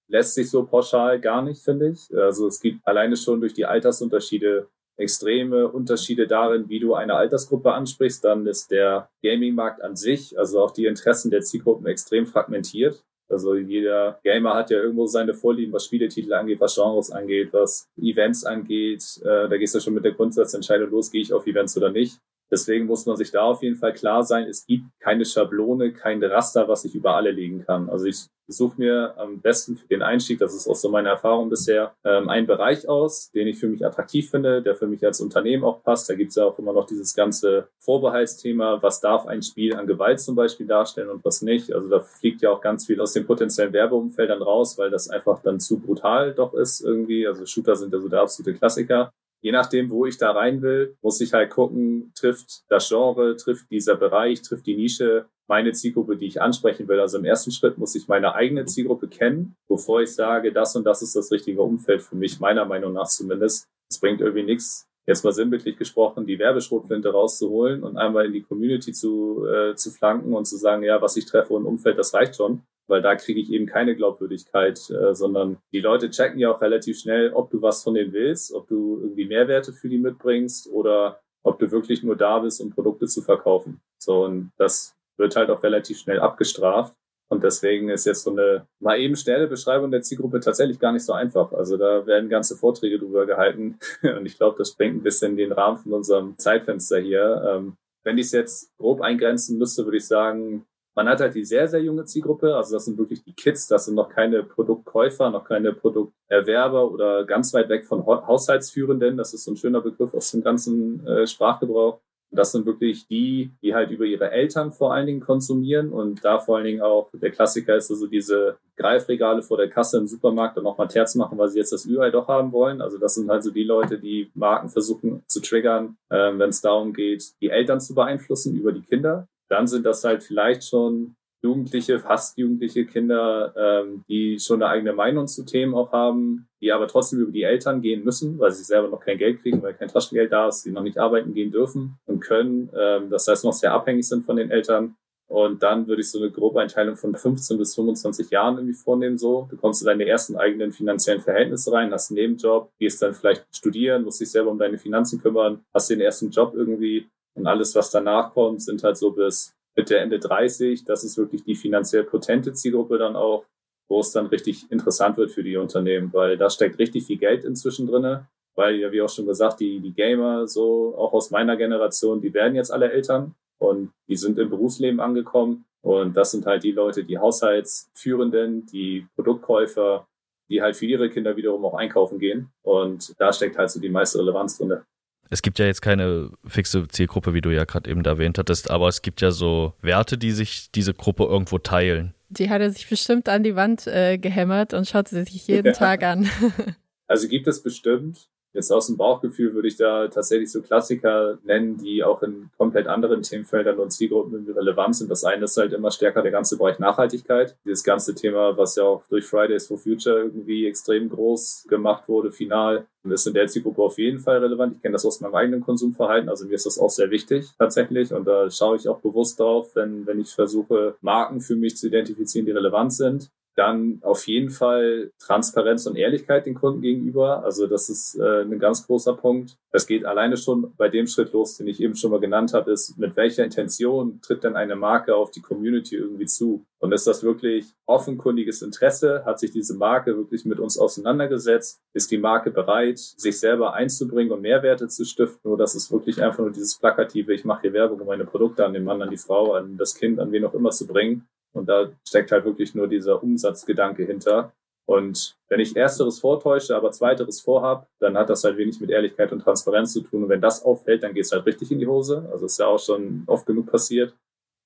lässt sich so pauschal gar nicht, finde ich. Also es gibt alleine schon durch die Altersunterschiede extreme Unterschiede darin, wie du eine Altersgruppe ansprichst. Dann ist der Gaming-Markt an sich, also auch die Interessen der Zielgruppen extrem fragmentiert. Also jeder Gamer hat ja irgendwo seine Vorlieben, was Spieletitel angeht, was Genres angeht, was Events angeht. Äh, da gehst du schon mit der Grundsatzentscheidung los, gehe ich auf Events oder nicht. Deswegen muss man sich da auf jeden Fall klar sein, es gibt keine Schablone, kein Raster, was ich über alle legen kann. Also ich suche mir am besten für den Einstieg, das ist auch so meine Erfahrung bisher, ähm, einen Bereich aus, den ich für mich attraktiv finde, der für mich als Unternehmen auch passt. Da gibt es ja auch immer noch dieses ganze Vorbehaltsthema, was darf ein Spiel an Gewalt zum Beispiel darstellen und was nicht. Also da fliegt ja auch ganz viel aus den potenziellen Werbeumfeldern raus, weil das einfach dann zu brutal doch ist irgendwie. Also Shooter sind ja so der absolute Klassiker je nachdem, wo ich da rein will, muss ich halt gucken, trifft das Genre, trifft dieser Bereich, trifft die Nische meine Zielgruppe, die ich ansprechen will. Also im ersten Schritt muss ich meine eigene Zielgruppe kennen, bevor ich sage, das und das ist das richtige Umfeld für mich, meiner Meinung nach zumindest. Es bringt irgendwie nichts, jetzt mal sinnbildlich gesprochen, die Werbeschrotflinte rauszuholen und einmal in die Community zu, äh, zu flanken und zu sagen, ja, was ich treffe und Umfeld, das reicht schon weil da kriege ich eben keine Glaubwürdigkeit, äh, sondern die Leute checken ja auch relativ schnell, ob du was von denen willst, ob du irgendwie Mehrwerte für die mitbringst oder ob du wirklich nur da bist, um Produkte zu verkaufen. So, und das wird halt auch relativ schnell abgestraft. Und deswegen ist jetzt so eine mal eben schnelle Beschreibung der Zielgruppe tatsächlich gar nicht so einfach. Also da werden ganze Vorträge drüber gehalten. Und ich glaube, das sprengt ein bisschen den Rahmen von unserem Zeitfenster hier. Ähm, wenn ich es jetzt grob eingrenzen müsste, würde ich sagen, man hat halt die sehr, sehr junge Zielgruppe, also das sind wirklich die Kids, das sind noch keine Produktkäufer, noch keine Produkterwerber oder ganz weit weg von Haushaltsführenden. Das ist so ein schöner Begriff aus dem ganzen äh, Sprachgebrauch. das sind wirklich die, die halt über ihre Eltern vor allen Dingen konsumieren und da vor allen Dingen auch der Klassiker ist also diese Greifregale vor der Kasse im Supermarkt und nochmal Terz machen, weil sie jetzt das Ü-Ei doch haben wollen. Also das sind also die Leute, die Marken versuchen zu triggern, äh, wenn es darum geht, die Eltern zu beeinflussen über die Kinder dann sind das halt vielleicht schon Jugendliche, fast jugendliche Kinder, ähm, die schon eine eigene Meinung zu Themen auch haben, die aber trotzdem über die Eltern gehen müssen, weil sie selber noch kein Geld kriegen, weil kein Taschengeld da ist, die noch nicht arbeiten gehen dürfen und können. Ähm, das heißt, noch sehr abhängig sind von den Eltern. Und dann würde ich so eine grobe Einteilung von 15 bis 25 Jahren irgendwie vornehmen. So, du kommst in deine ersten eigenen finanziellen Verhältnisse rein, hast einen Nebenjob, gehst dann vielleicht studieren, musst dich selber um deine Finanzen kümmern, hast den ersten Job irgendwie und alles, was danach kommt, sind halt so bis Mitte, Ende 30. Das ist wirklich die finanziell potente Zielgruppe dann auch, wo es dann richtig interessant wird für die Unternehmen, weil da steckt richtig viel Geld inzwischen drinne. Weil ja, wie auch schon gesagt, die, die Gamer, so auch aus meiner Generation, die werden jetzt alle Eltern und die sind im Berufsleben angekommen. Und das sind halt die Leute, die Haushaltsführenden, die Produktkäufer, die halt für ihre Kinder wiederum auch einkaufen gehen. Und da steckt halt so die meiste Relevanz drin. Es gibt ja jetzt keine fixe Zielgruppe, wie du ja gerade eben erwähnt hattest, aber es gibt ja so Werte, die sich diese Gruppe irgendwo teilen. Die hat er sich bestimmt an die Wand äh, gehämmert und schaut sie sich jeden ja. Tag an. also gibt es bestimmt. Jetzt aus dem Bauchgefühl würde ich da tatsächlich so Klassiker nennen, die auch in komplett anderen Themenfeldern und Zielgruppen relevant sind. Das eine ist halt immer stärker der ganze Bereich Nachhaltigkeit. Dieses ganze Thema, was ja auch durch Fridays for Future irgendwie extrem groß gemacht wurde, final. Ist in der Zielgruppe auf jeden Fall relevant. Ich kenne das aus meinem eigenen Konsumverhalten. Also mir ist das auch sehr wichtig tatsächlich. Und da schaue ich auch bewusst drauf, wenn, wenn ich versuche, Marken für mich zu identifizieren, die relevant sind. Dann auf jeden Fall Transparenz und Ehrlichkeit den Kunden gegenüber. Also das ist äh, ein ganz großer Punkt. Das geht alleine schon bei dem Schritt los, den ich eben schon mal genannt habe, ist, mit welcher Intention tritt denn eine Marke auf die Community irgendwie zu? Und ist das wirklich offenkundiges Interesse? Hat sich diese Marke wirklich mit uns auseinandergesetzt? Ist die Marke bereit, sich selber einzubringen und Mehrwerte zu stiften? Oder ist es wirklich einfach nur dieses plakative, ich mache hier Werbung, um meine Produkte an den Mann, an die Frau, an das Kind, an wen auch immer zu bringen? Und da steckt halt wirklich nur dieser Umsatzgedanke hinter. Und wenn ich ersteres vortäusche, aber zweiteres vorhab, dann hat das halt wenig mit Ehrlichkeit und Transparenz zu tun. Und wenn das auffällt, dann geht es halt richtig in die Hose. Also ist ja auch schon oft genug passiert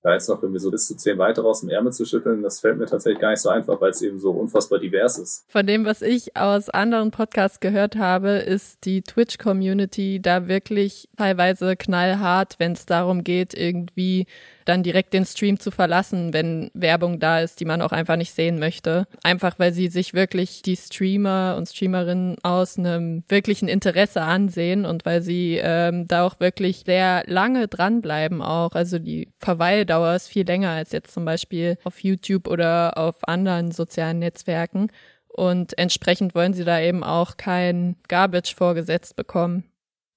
da jetzt noch irgendwie so bis zu zehn weitere aus dem Ärmel zu schütteln, das fällt mir tatsächlich gar nicht so einfach, weil es eben so unfassbar divers ist. Von dem, was ich aus anderen Podcasts gehört habe, ist die Twitch-Community da wirklich teilweise knallhart, wenn es darum geht, irgendwie dann direkt den Stream zu verlassen, wenn Werbung da ist, die man auch einfach nicht sehen möchte. Einfach weil sie sich wirklich die Streamer und Streamerinnen aus einem wirklichen Interesse ansehen und weil sie ähm, da auch wirklich sehr lange dranbleiben auch. Also die Verweildauer ist viel länger als jetzt zum Beispiel auf YouTube oder auf anderen sozialen Netzwerken. Und entsprechend wollen sie da eben auch kein Garbage vorgesetzt bekommen.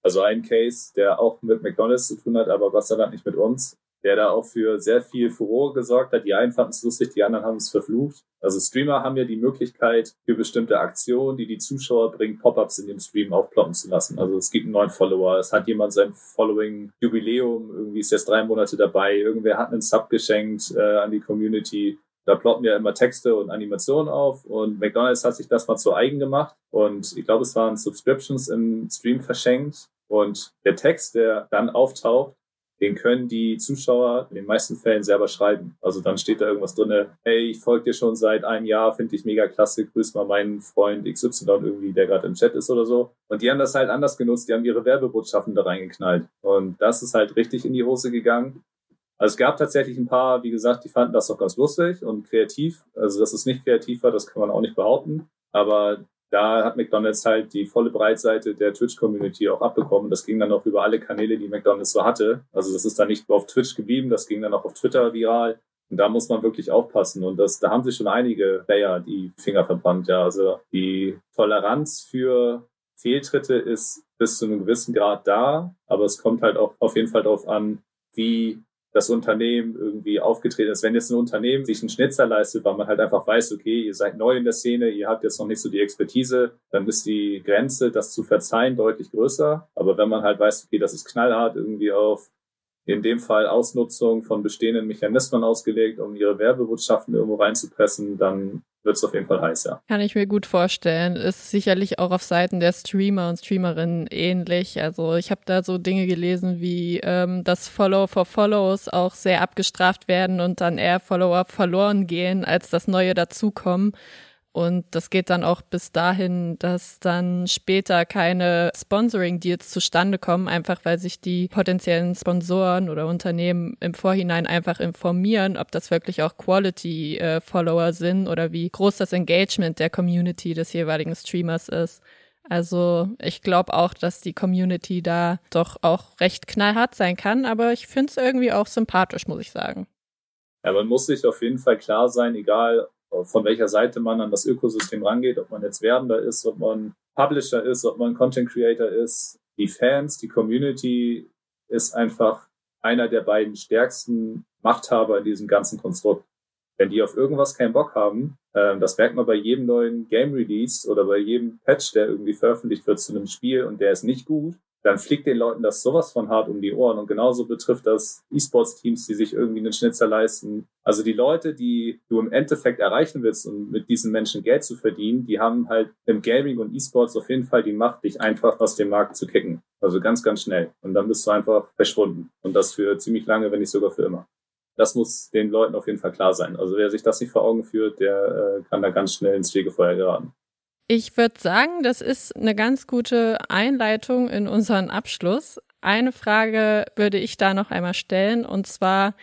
Also ein Case, der auch mit McDonalds zu tun hat, aber Gott sei Dank nicht mit uns, der da auch für sehr viel Furore gesorgt hat. Die einen fanden es lustig, die anderen haben es verflucht. Also Streamer haben ja die Möglichkeit, für bestimmte Aktionen, die die Zuschauer bringen, Pop-ups in dem Stream aufploppen zu lassen. Also es gibt einen neuen Follower, es hat jemand sein Following-Jubiläum, irgendwie ist jetzt drei Monate dabei, irgendwer hat einen Sub geschenkt äh, an die Community. Da ploppen ja immer Texte und Animationen auf und McDonald's hat sich das mal zu eigen gemacht und ich glaube, es waren Subscriptions im Stream verschenkt und der Text, der dann auftaucht, den können die Zuschauer in den meisten Fällen selber schreiben. Also dann steht da irgendwas drinne, hey, ich folge dir schon seit einem Jahr, finde ich mega klasse, grüß mal meinen Freund XY irgendwie, der gerade im Chat ist oder so. Und die haben das halt anders genutzt, die haben ihre Werbebotschaften da reingeknallt. Und das ist halt richtig in die Hose gegangen. Also es gab tatsächlich ein paar, wie gesagt, die fanden das auch ganz lustig und kreativ. Also dass es nicht kreativ war, das kann man auch nicht behaupten. Aber da hat McDonald's halt die volle Breitseite der Twitch-Community auch abbekommen. Das ging dann auch über alle Kanäle, die McDonald's so hatte. Also das ist dann nicht nur auf Twitch geblieben, das ging dann auch auf Twitter viral. Und da muss man wirklich aufpassen. Und das, da haben sich schon einige Player die Finger verbrannt. Ja, also die Toleranz für Fehltritte ist bis zu einem gewissen Grad da, aber es kommt halt auch auf jeden Fall darauf an, wie das Unternehmen irgendwie aufgetreten ist. Wenn jetzt ein Unternehmen sich einen Schnitzer leistet, weil man halt einfach weiß, okay, ihr seid neu in der Szene, ihr habt jetzt noch nicht so die Expertise, dann ist die Grenze, das zu verzeihen, deutlich größer. Aber wenn man halt weiß, okay, das ist knallhart irgendwie auf in dem Fall Ausnutzung von bestehenden Mechanismen ausgelegt, um ihre Werbebotschaften irgendwo reinzupressen, dann wird es auf jeden Fall heiß, ja. Kann ich mir gut vorstellen. Ist sicherlich auch auf Seiten der Streamer und Streamerinnen ähnlich. Also ich habe da so Dinge gelesen, wie ähm, dass Follow for Follows auch sehr abgestraft werden und dann eher Follower verloren gehen, als das neue dazukommen. Und das geht dann auch bis dahin, dass dann später keine Sponsoring-Deals zustande kommen, einfach weil sich die potenziellen Sponsoren oder Unternehmen im Vorhinein einfach informieren, ob das wirklich auch Quality-Follower sind oder wie groß das Engagement der Community des jeweiligen Streamers ist. Also ich glaube auch, dass die Community da doch auch recht knallhart sein kann, aber ich finde es irgendwie auch sympathisch, muss ich sagen. Ja, man muss sich auf jeden Fall klar sein, egal von welcher Seite man an das Ökosystem rangeht, ob man jetzt Werbender ist, ob man Publisher ist, ob man Content Creator ist. Die Fans, die Community ist einfach einer der beiden stärksten Machthaber in diesem ganzen Konstrukt. Wenn die auf irgendwas keinen Bock haben, äh, das merkt man bei jedem neuen Game Release oder bei jedem Patch, der irgendwie veröffentlicht wird zu einem Spiel und der ist nicht gut, dann fliegt den Leuten das sowas von hart um die Ohren. Und genauso betrifft das E-Sports-Teams, die sich irgendwie einen Schnitzer leisten. Also die Leute, die du im Endeffekt erreichen willst, um mit diesen Menschen Geld zu verdienen, die haben halt im Gaming und E-Sports auf jeden Fall die Macht, dich einfach aus dem Markt zu kicken. Also ganz, ganz schnell. Und dann bist du einfach verschwunden. Und das für ziemlich lange, wenn nicht sogar für immer. Das muss den Leuten auf jeden Fall klar sein. Also wer sich das nicht vor Augen führt, der äh, kann da ganz schnell ins Fegefeuer geraten. Ich würde sagen, das ist eine ganz gute Einleitung in unseren Abschluss. Eine Frage würde ich da noch einmal stellen, und zwar,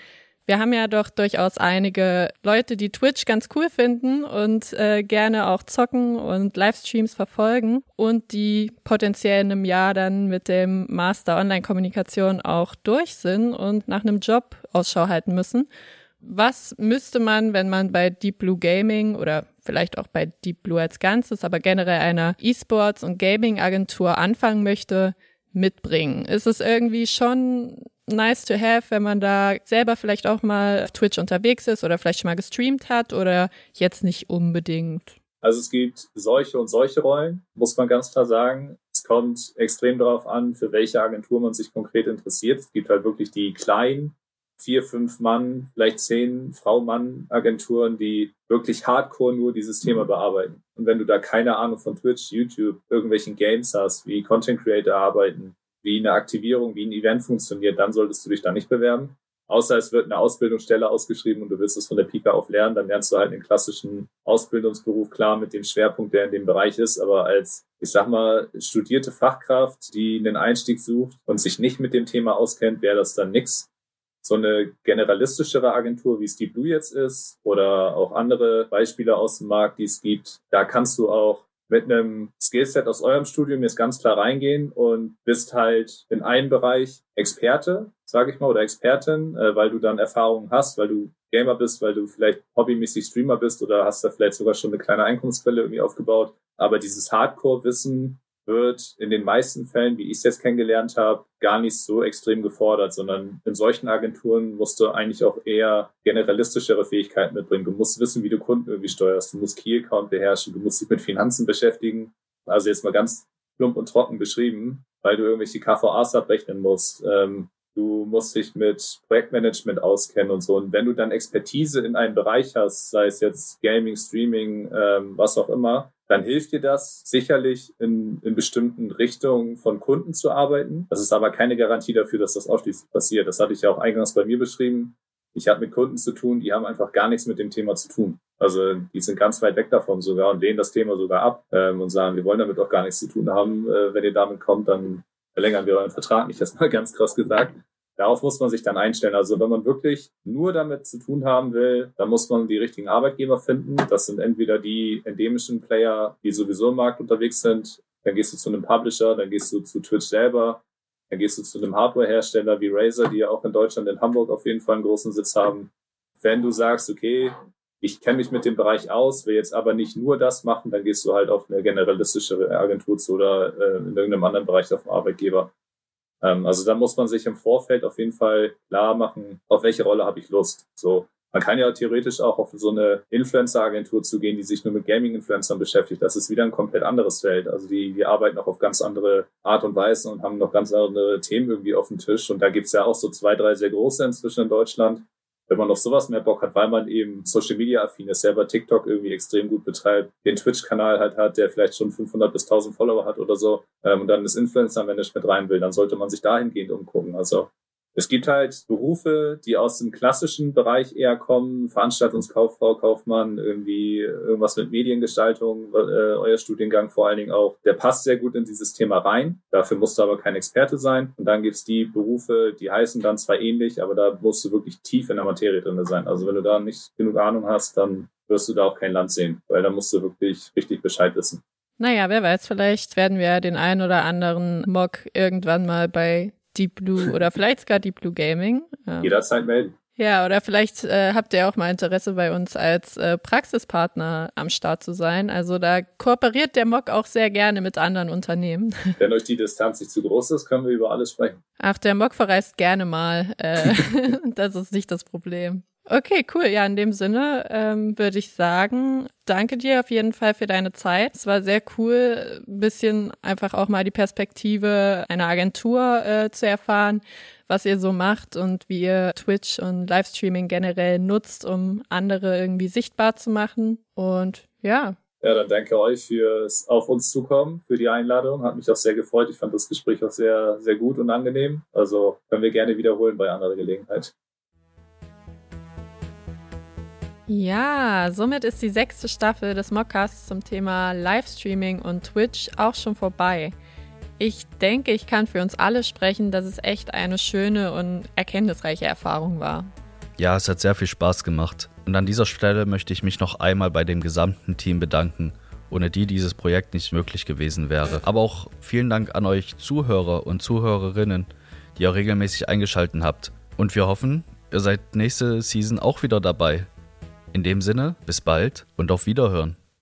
wir haben ja doch durchaus einige Leute, die Twitch ganz cool finden und äh, gerne auch zocken und Livestreams verfolgen und die potenziell in einem Jahr dann mit dem Master Online-Kommunikation auch durch sind und nach einem Job Ausschau halten müssen. Was müsste man, wenn man bei Deep Blue Gaming oder vielleicht auch bei Deep Blue als Ganzes, aber generell einer E-Sports- und Gaming-Agentur anfangen möchte, mitbringen? Ist es irgendwie schon nice to have, wenn man da selber vielleicht auch mal auf Twitch unterwegs ist oder vielleicht schon mal gestreamt hat oder jetzt nicht unbedingt? Also es gibt solche und solche Rollen, muss man ganz klar sagen. Es kommt extrem darauf an, für welche Agentur man sich konkret interessiert. Es gibt halt wirklich die kleinen vier, fünf Mann, vielleicht zehn Frau-Mann-Agenturen, die wirklich hardcore nur dieses Thema bearbeiten. Und wenn du da keine Ahnung von Twitch, YouTube, irgendwelchen Games hast, wie Content Creator arbeiten, wie eine Aktivierung, wie ein Event funktioniert, dann solltest du dich da nicht bewerben. Außer es wird eine Ausbildungsstelle ausgeschrieben und du willst es von der Pika auf lernen, dann lernst du halt den klassischen Ausbildungsberuf klar mit dem Schwerpunkt, der in dem Bereich ist. Aber als, ich sag mal, studierte Fachkraft, die einen Einstieg sucht und sich nicht mit dem Thema auskennt, wäre das dann nix. So eine generalistischere Agentur, wie es die Blue jetzt ist, oder auch andere Beispiele aus dem Markt, die es gibt, da kannst du auch mit einem Skillset aus eurem Studium jetzt ganz klar reingehen und bist halt in einem Bereich Experte, sage ich mal, oder Expertin, äh, weil du dann Erfahrungen hast, weil du Gamer bist, weil du vielleicht hobbymäßig Streamer bist oder hast da vielleicht sogar schon eine kleine Einkommensquelle irgendwie aufgebaut. Aber dieses Hardcore-Wissen wird in den meisten Fällen, wie ich es jetzt kennengelernt habe, gar nicht so extrem gefordert, sondern in solchen Agenturen musst du eigentlich auch eher generalistischere Fähigkeiten mitbringen. Du musst wissen, wie du Kunden irgendwie steuerst. Du musst Key Account beherrschen. Du musst dich mit Finanzen beschäftigen. Also jetzt mal ganz plump und trocken beschrieben, weil du irgendwelche KVAs abrechnen musst. Ähm, du musst dich mit Projektmanagement auskennen und so. Und wenn du dann Expertise in einem Bereich hast, sei es jetzt Gaming, Streaming, ähm, was auch immer, dann hilft dir das sicherlich in, in bestimmten Richtungen von Kunden zu arbeiten. Das ist aber keine Garantie dafür, dass das ausschließlich passiert. Das hatte ich ja auch eingangs bei mir beschrieben. Ich habe mit Kunden zu tun, die haben einfach gar nichts mit dem Thema zu tun. Also die sind ganz weit weg davon sogar und lehnen das Thema sogar ab ähm, und sagen, wir wollen damit auch gar nichts zu tun haben. Äh, wenn ihr damit kommt, dann verlängern wir euren Vertrag nicht. Das mal ganz krass gesagt. Darauf muss man sich dann einstellen. Also wenn man wirklich nur damit zu tun haben will, dann muss man die richtigen Arbeitgeber finden. Das sind entweder die endemischen Player, die sowieso im Markt unterwegs sind. Dann gehst du zu einem Publisher, dann gehst du zu Twitch selber, dann gehst du zu einem Hardwarehersteller wie Razer, die ja auch in Deutschland, in Hamburg auf jeden Fall einen großen Sitz haben. Wenn du sagst, okay, ich kenne mich mit dem Bereich aus, will jetzt aber nicht nur das machen, dann gehst du halt auf eine generalistische Agentur zu oder äh, in irgendeinem anderen Bereich auf einen Arbeitgeber. Ähm, also da muss man sich im Vorfeld auf jeden Fall klar machen, auf welche Rolle habe ich Lust. So, man kann ja theoretisch auch auf so eine Influencer-Agentur zu gehen, die sich nur mit Gaming-Influencern beschäftigt. Das ist wieder ein komplett anderes Feld. Also die, die arbeiten auch auf ganz andere Art und Weise und haben noch ganz andere Themen irgendwie auf dem Tisch. Und da gibt's ja auch so zwei, drei sehr große inzwischen in Deutschland, wenn man auf sowas mehr Bock hat, weil man eben Social Media affin ist, selber TikTok irgendwie extrem gut betreibt, den Twitch-Kanal halt hat, der vielleicht schon 500 bis 1000 Follower hat oder so, ähm, und dann das Influencer-Management rein will, dann sollte man sich dahingehend umgucken. Also es gibt halt Berufe, die aus dem klassischen Bereich eher kommen, Veranstaltungskauffrau, Kaufmann, irgendwie irgendwas mit Mediengestaltung, äh, euer Studiengang vor allen Dingen auch. Der passt sehr gut in dieses Thema rein. Dafür musst du aber kein Experte sein. Und dann gibt's die Berufe, die heißen dann zwar ähnlich, aber da musst du wirklich tief in der Materie drin sein. Also wenn du da nicht genug Ahnung hast, dann wirst du da auch kein Land sehen, weil da musst du wirklich richtig Bescheid wissen. Naja, wer weiß, vielleicht werden wir den einen oder anderen Mock irgendwann mal bei Deep Blue oder vielleicht sogar Deep Blue Gaming. Ähm, Jederzeit melden. Ja, oder vielleicht äh, habt ihr auch mal Interesse bei uns als äh, Praxispartner am Start zu sein. Also da kooperiert der Mock auch sehr gerne mit anderen Unternehmen. Wenn euch die Distanz nicht zu groß ist, können wir über alles sprechen. Ach, der Mock verreist gerne mal. Äh, das ist nicht das Problem. Okay, cool. Ja, in dem Sinne ähm, würde ich sagen, danke dir auf jeden Fall für deine Zeit. Es war sehr cool, ein bisschen einfach auch mal die Perspektive einer Agentur äh, zu erfahren, was ihr so macht und wie ihr Twitch und Livestreaming generell nutzt, um andere irgendwie sichtbar zu machen. Und ja. Ja, dann danke euch fürs auf uns zukommen, für die Einladung. Hat mich auch sehr gefreut. Ich fand das Gespräch auch sehr, sehr gut und angenehm. Also können wir gerne wiederholen bei anderer Gelegenheit. Ja, somit ist die sechste Staffel des Mockcasts zum Thema Livestreaming und Twitch auch schon vorbei. Ich denke, ich kann für uns alle sprechen, dass es echt eine schöne und erkenntnisreiche Erfahrung war. Ja, es hat sehr viel Spaß gemacht. Und an dieser Stelle möchte ich mich noch einmal bei dem gesamten Team bedanken, ohne die dieses Projekt nicht möglich gewesen wäre. Aber auch vielen Dank an euch Zuhörer und Zuhörerinnen, die ihr regelmäßig eingeschaltet habt. Und wir hoffen, ihr seid nächste Season auch wieder dabei. In dem Sinne, bis bald und auf Wiederhören.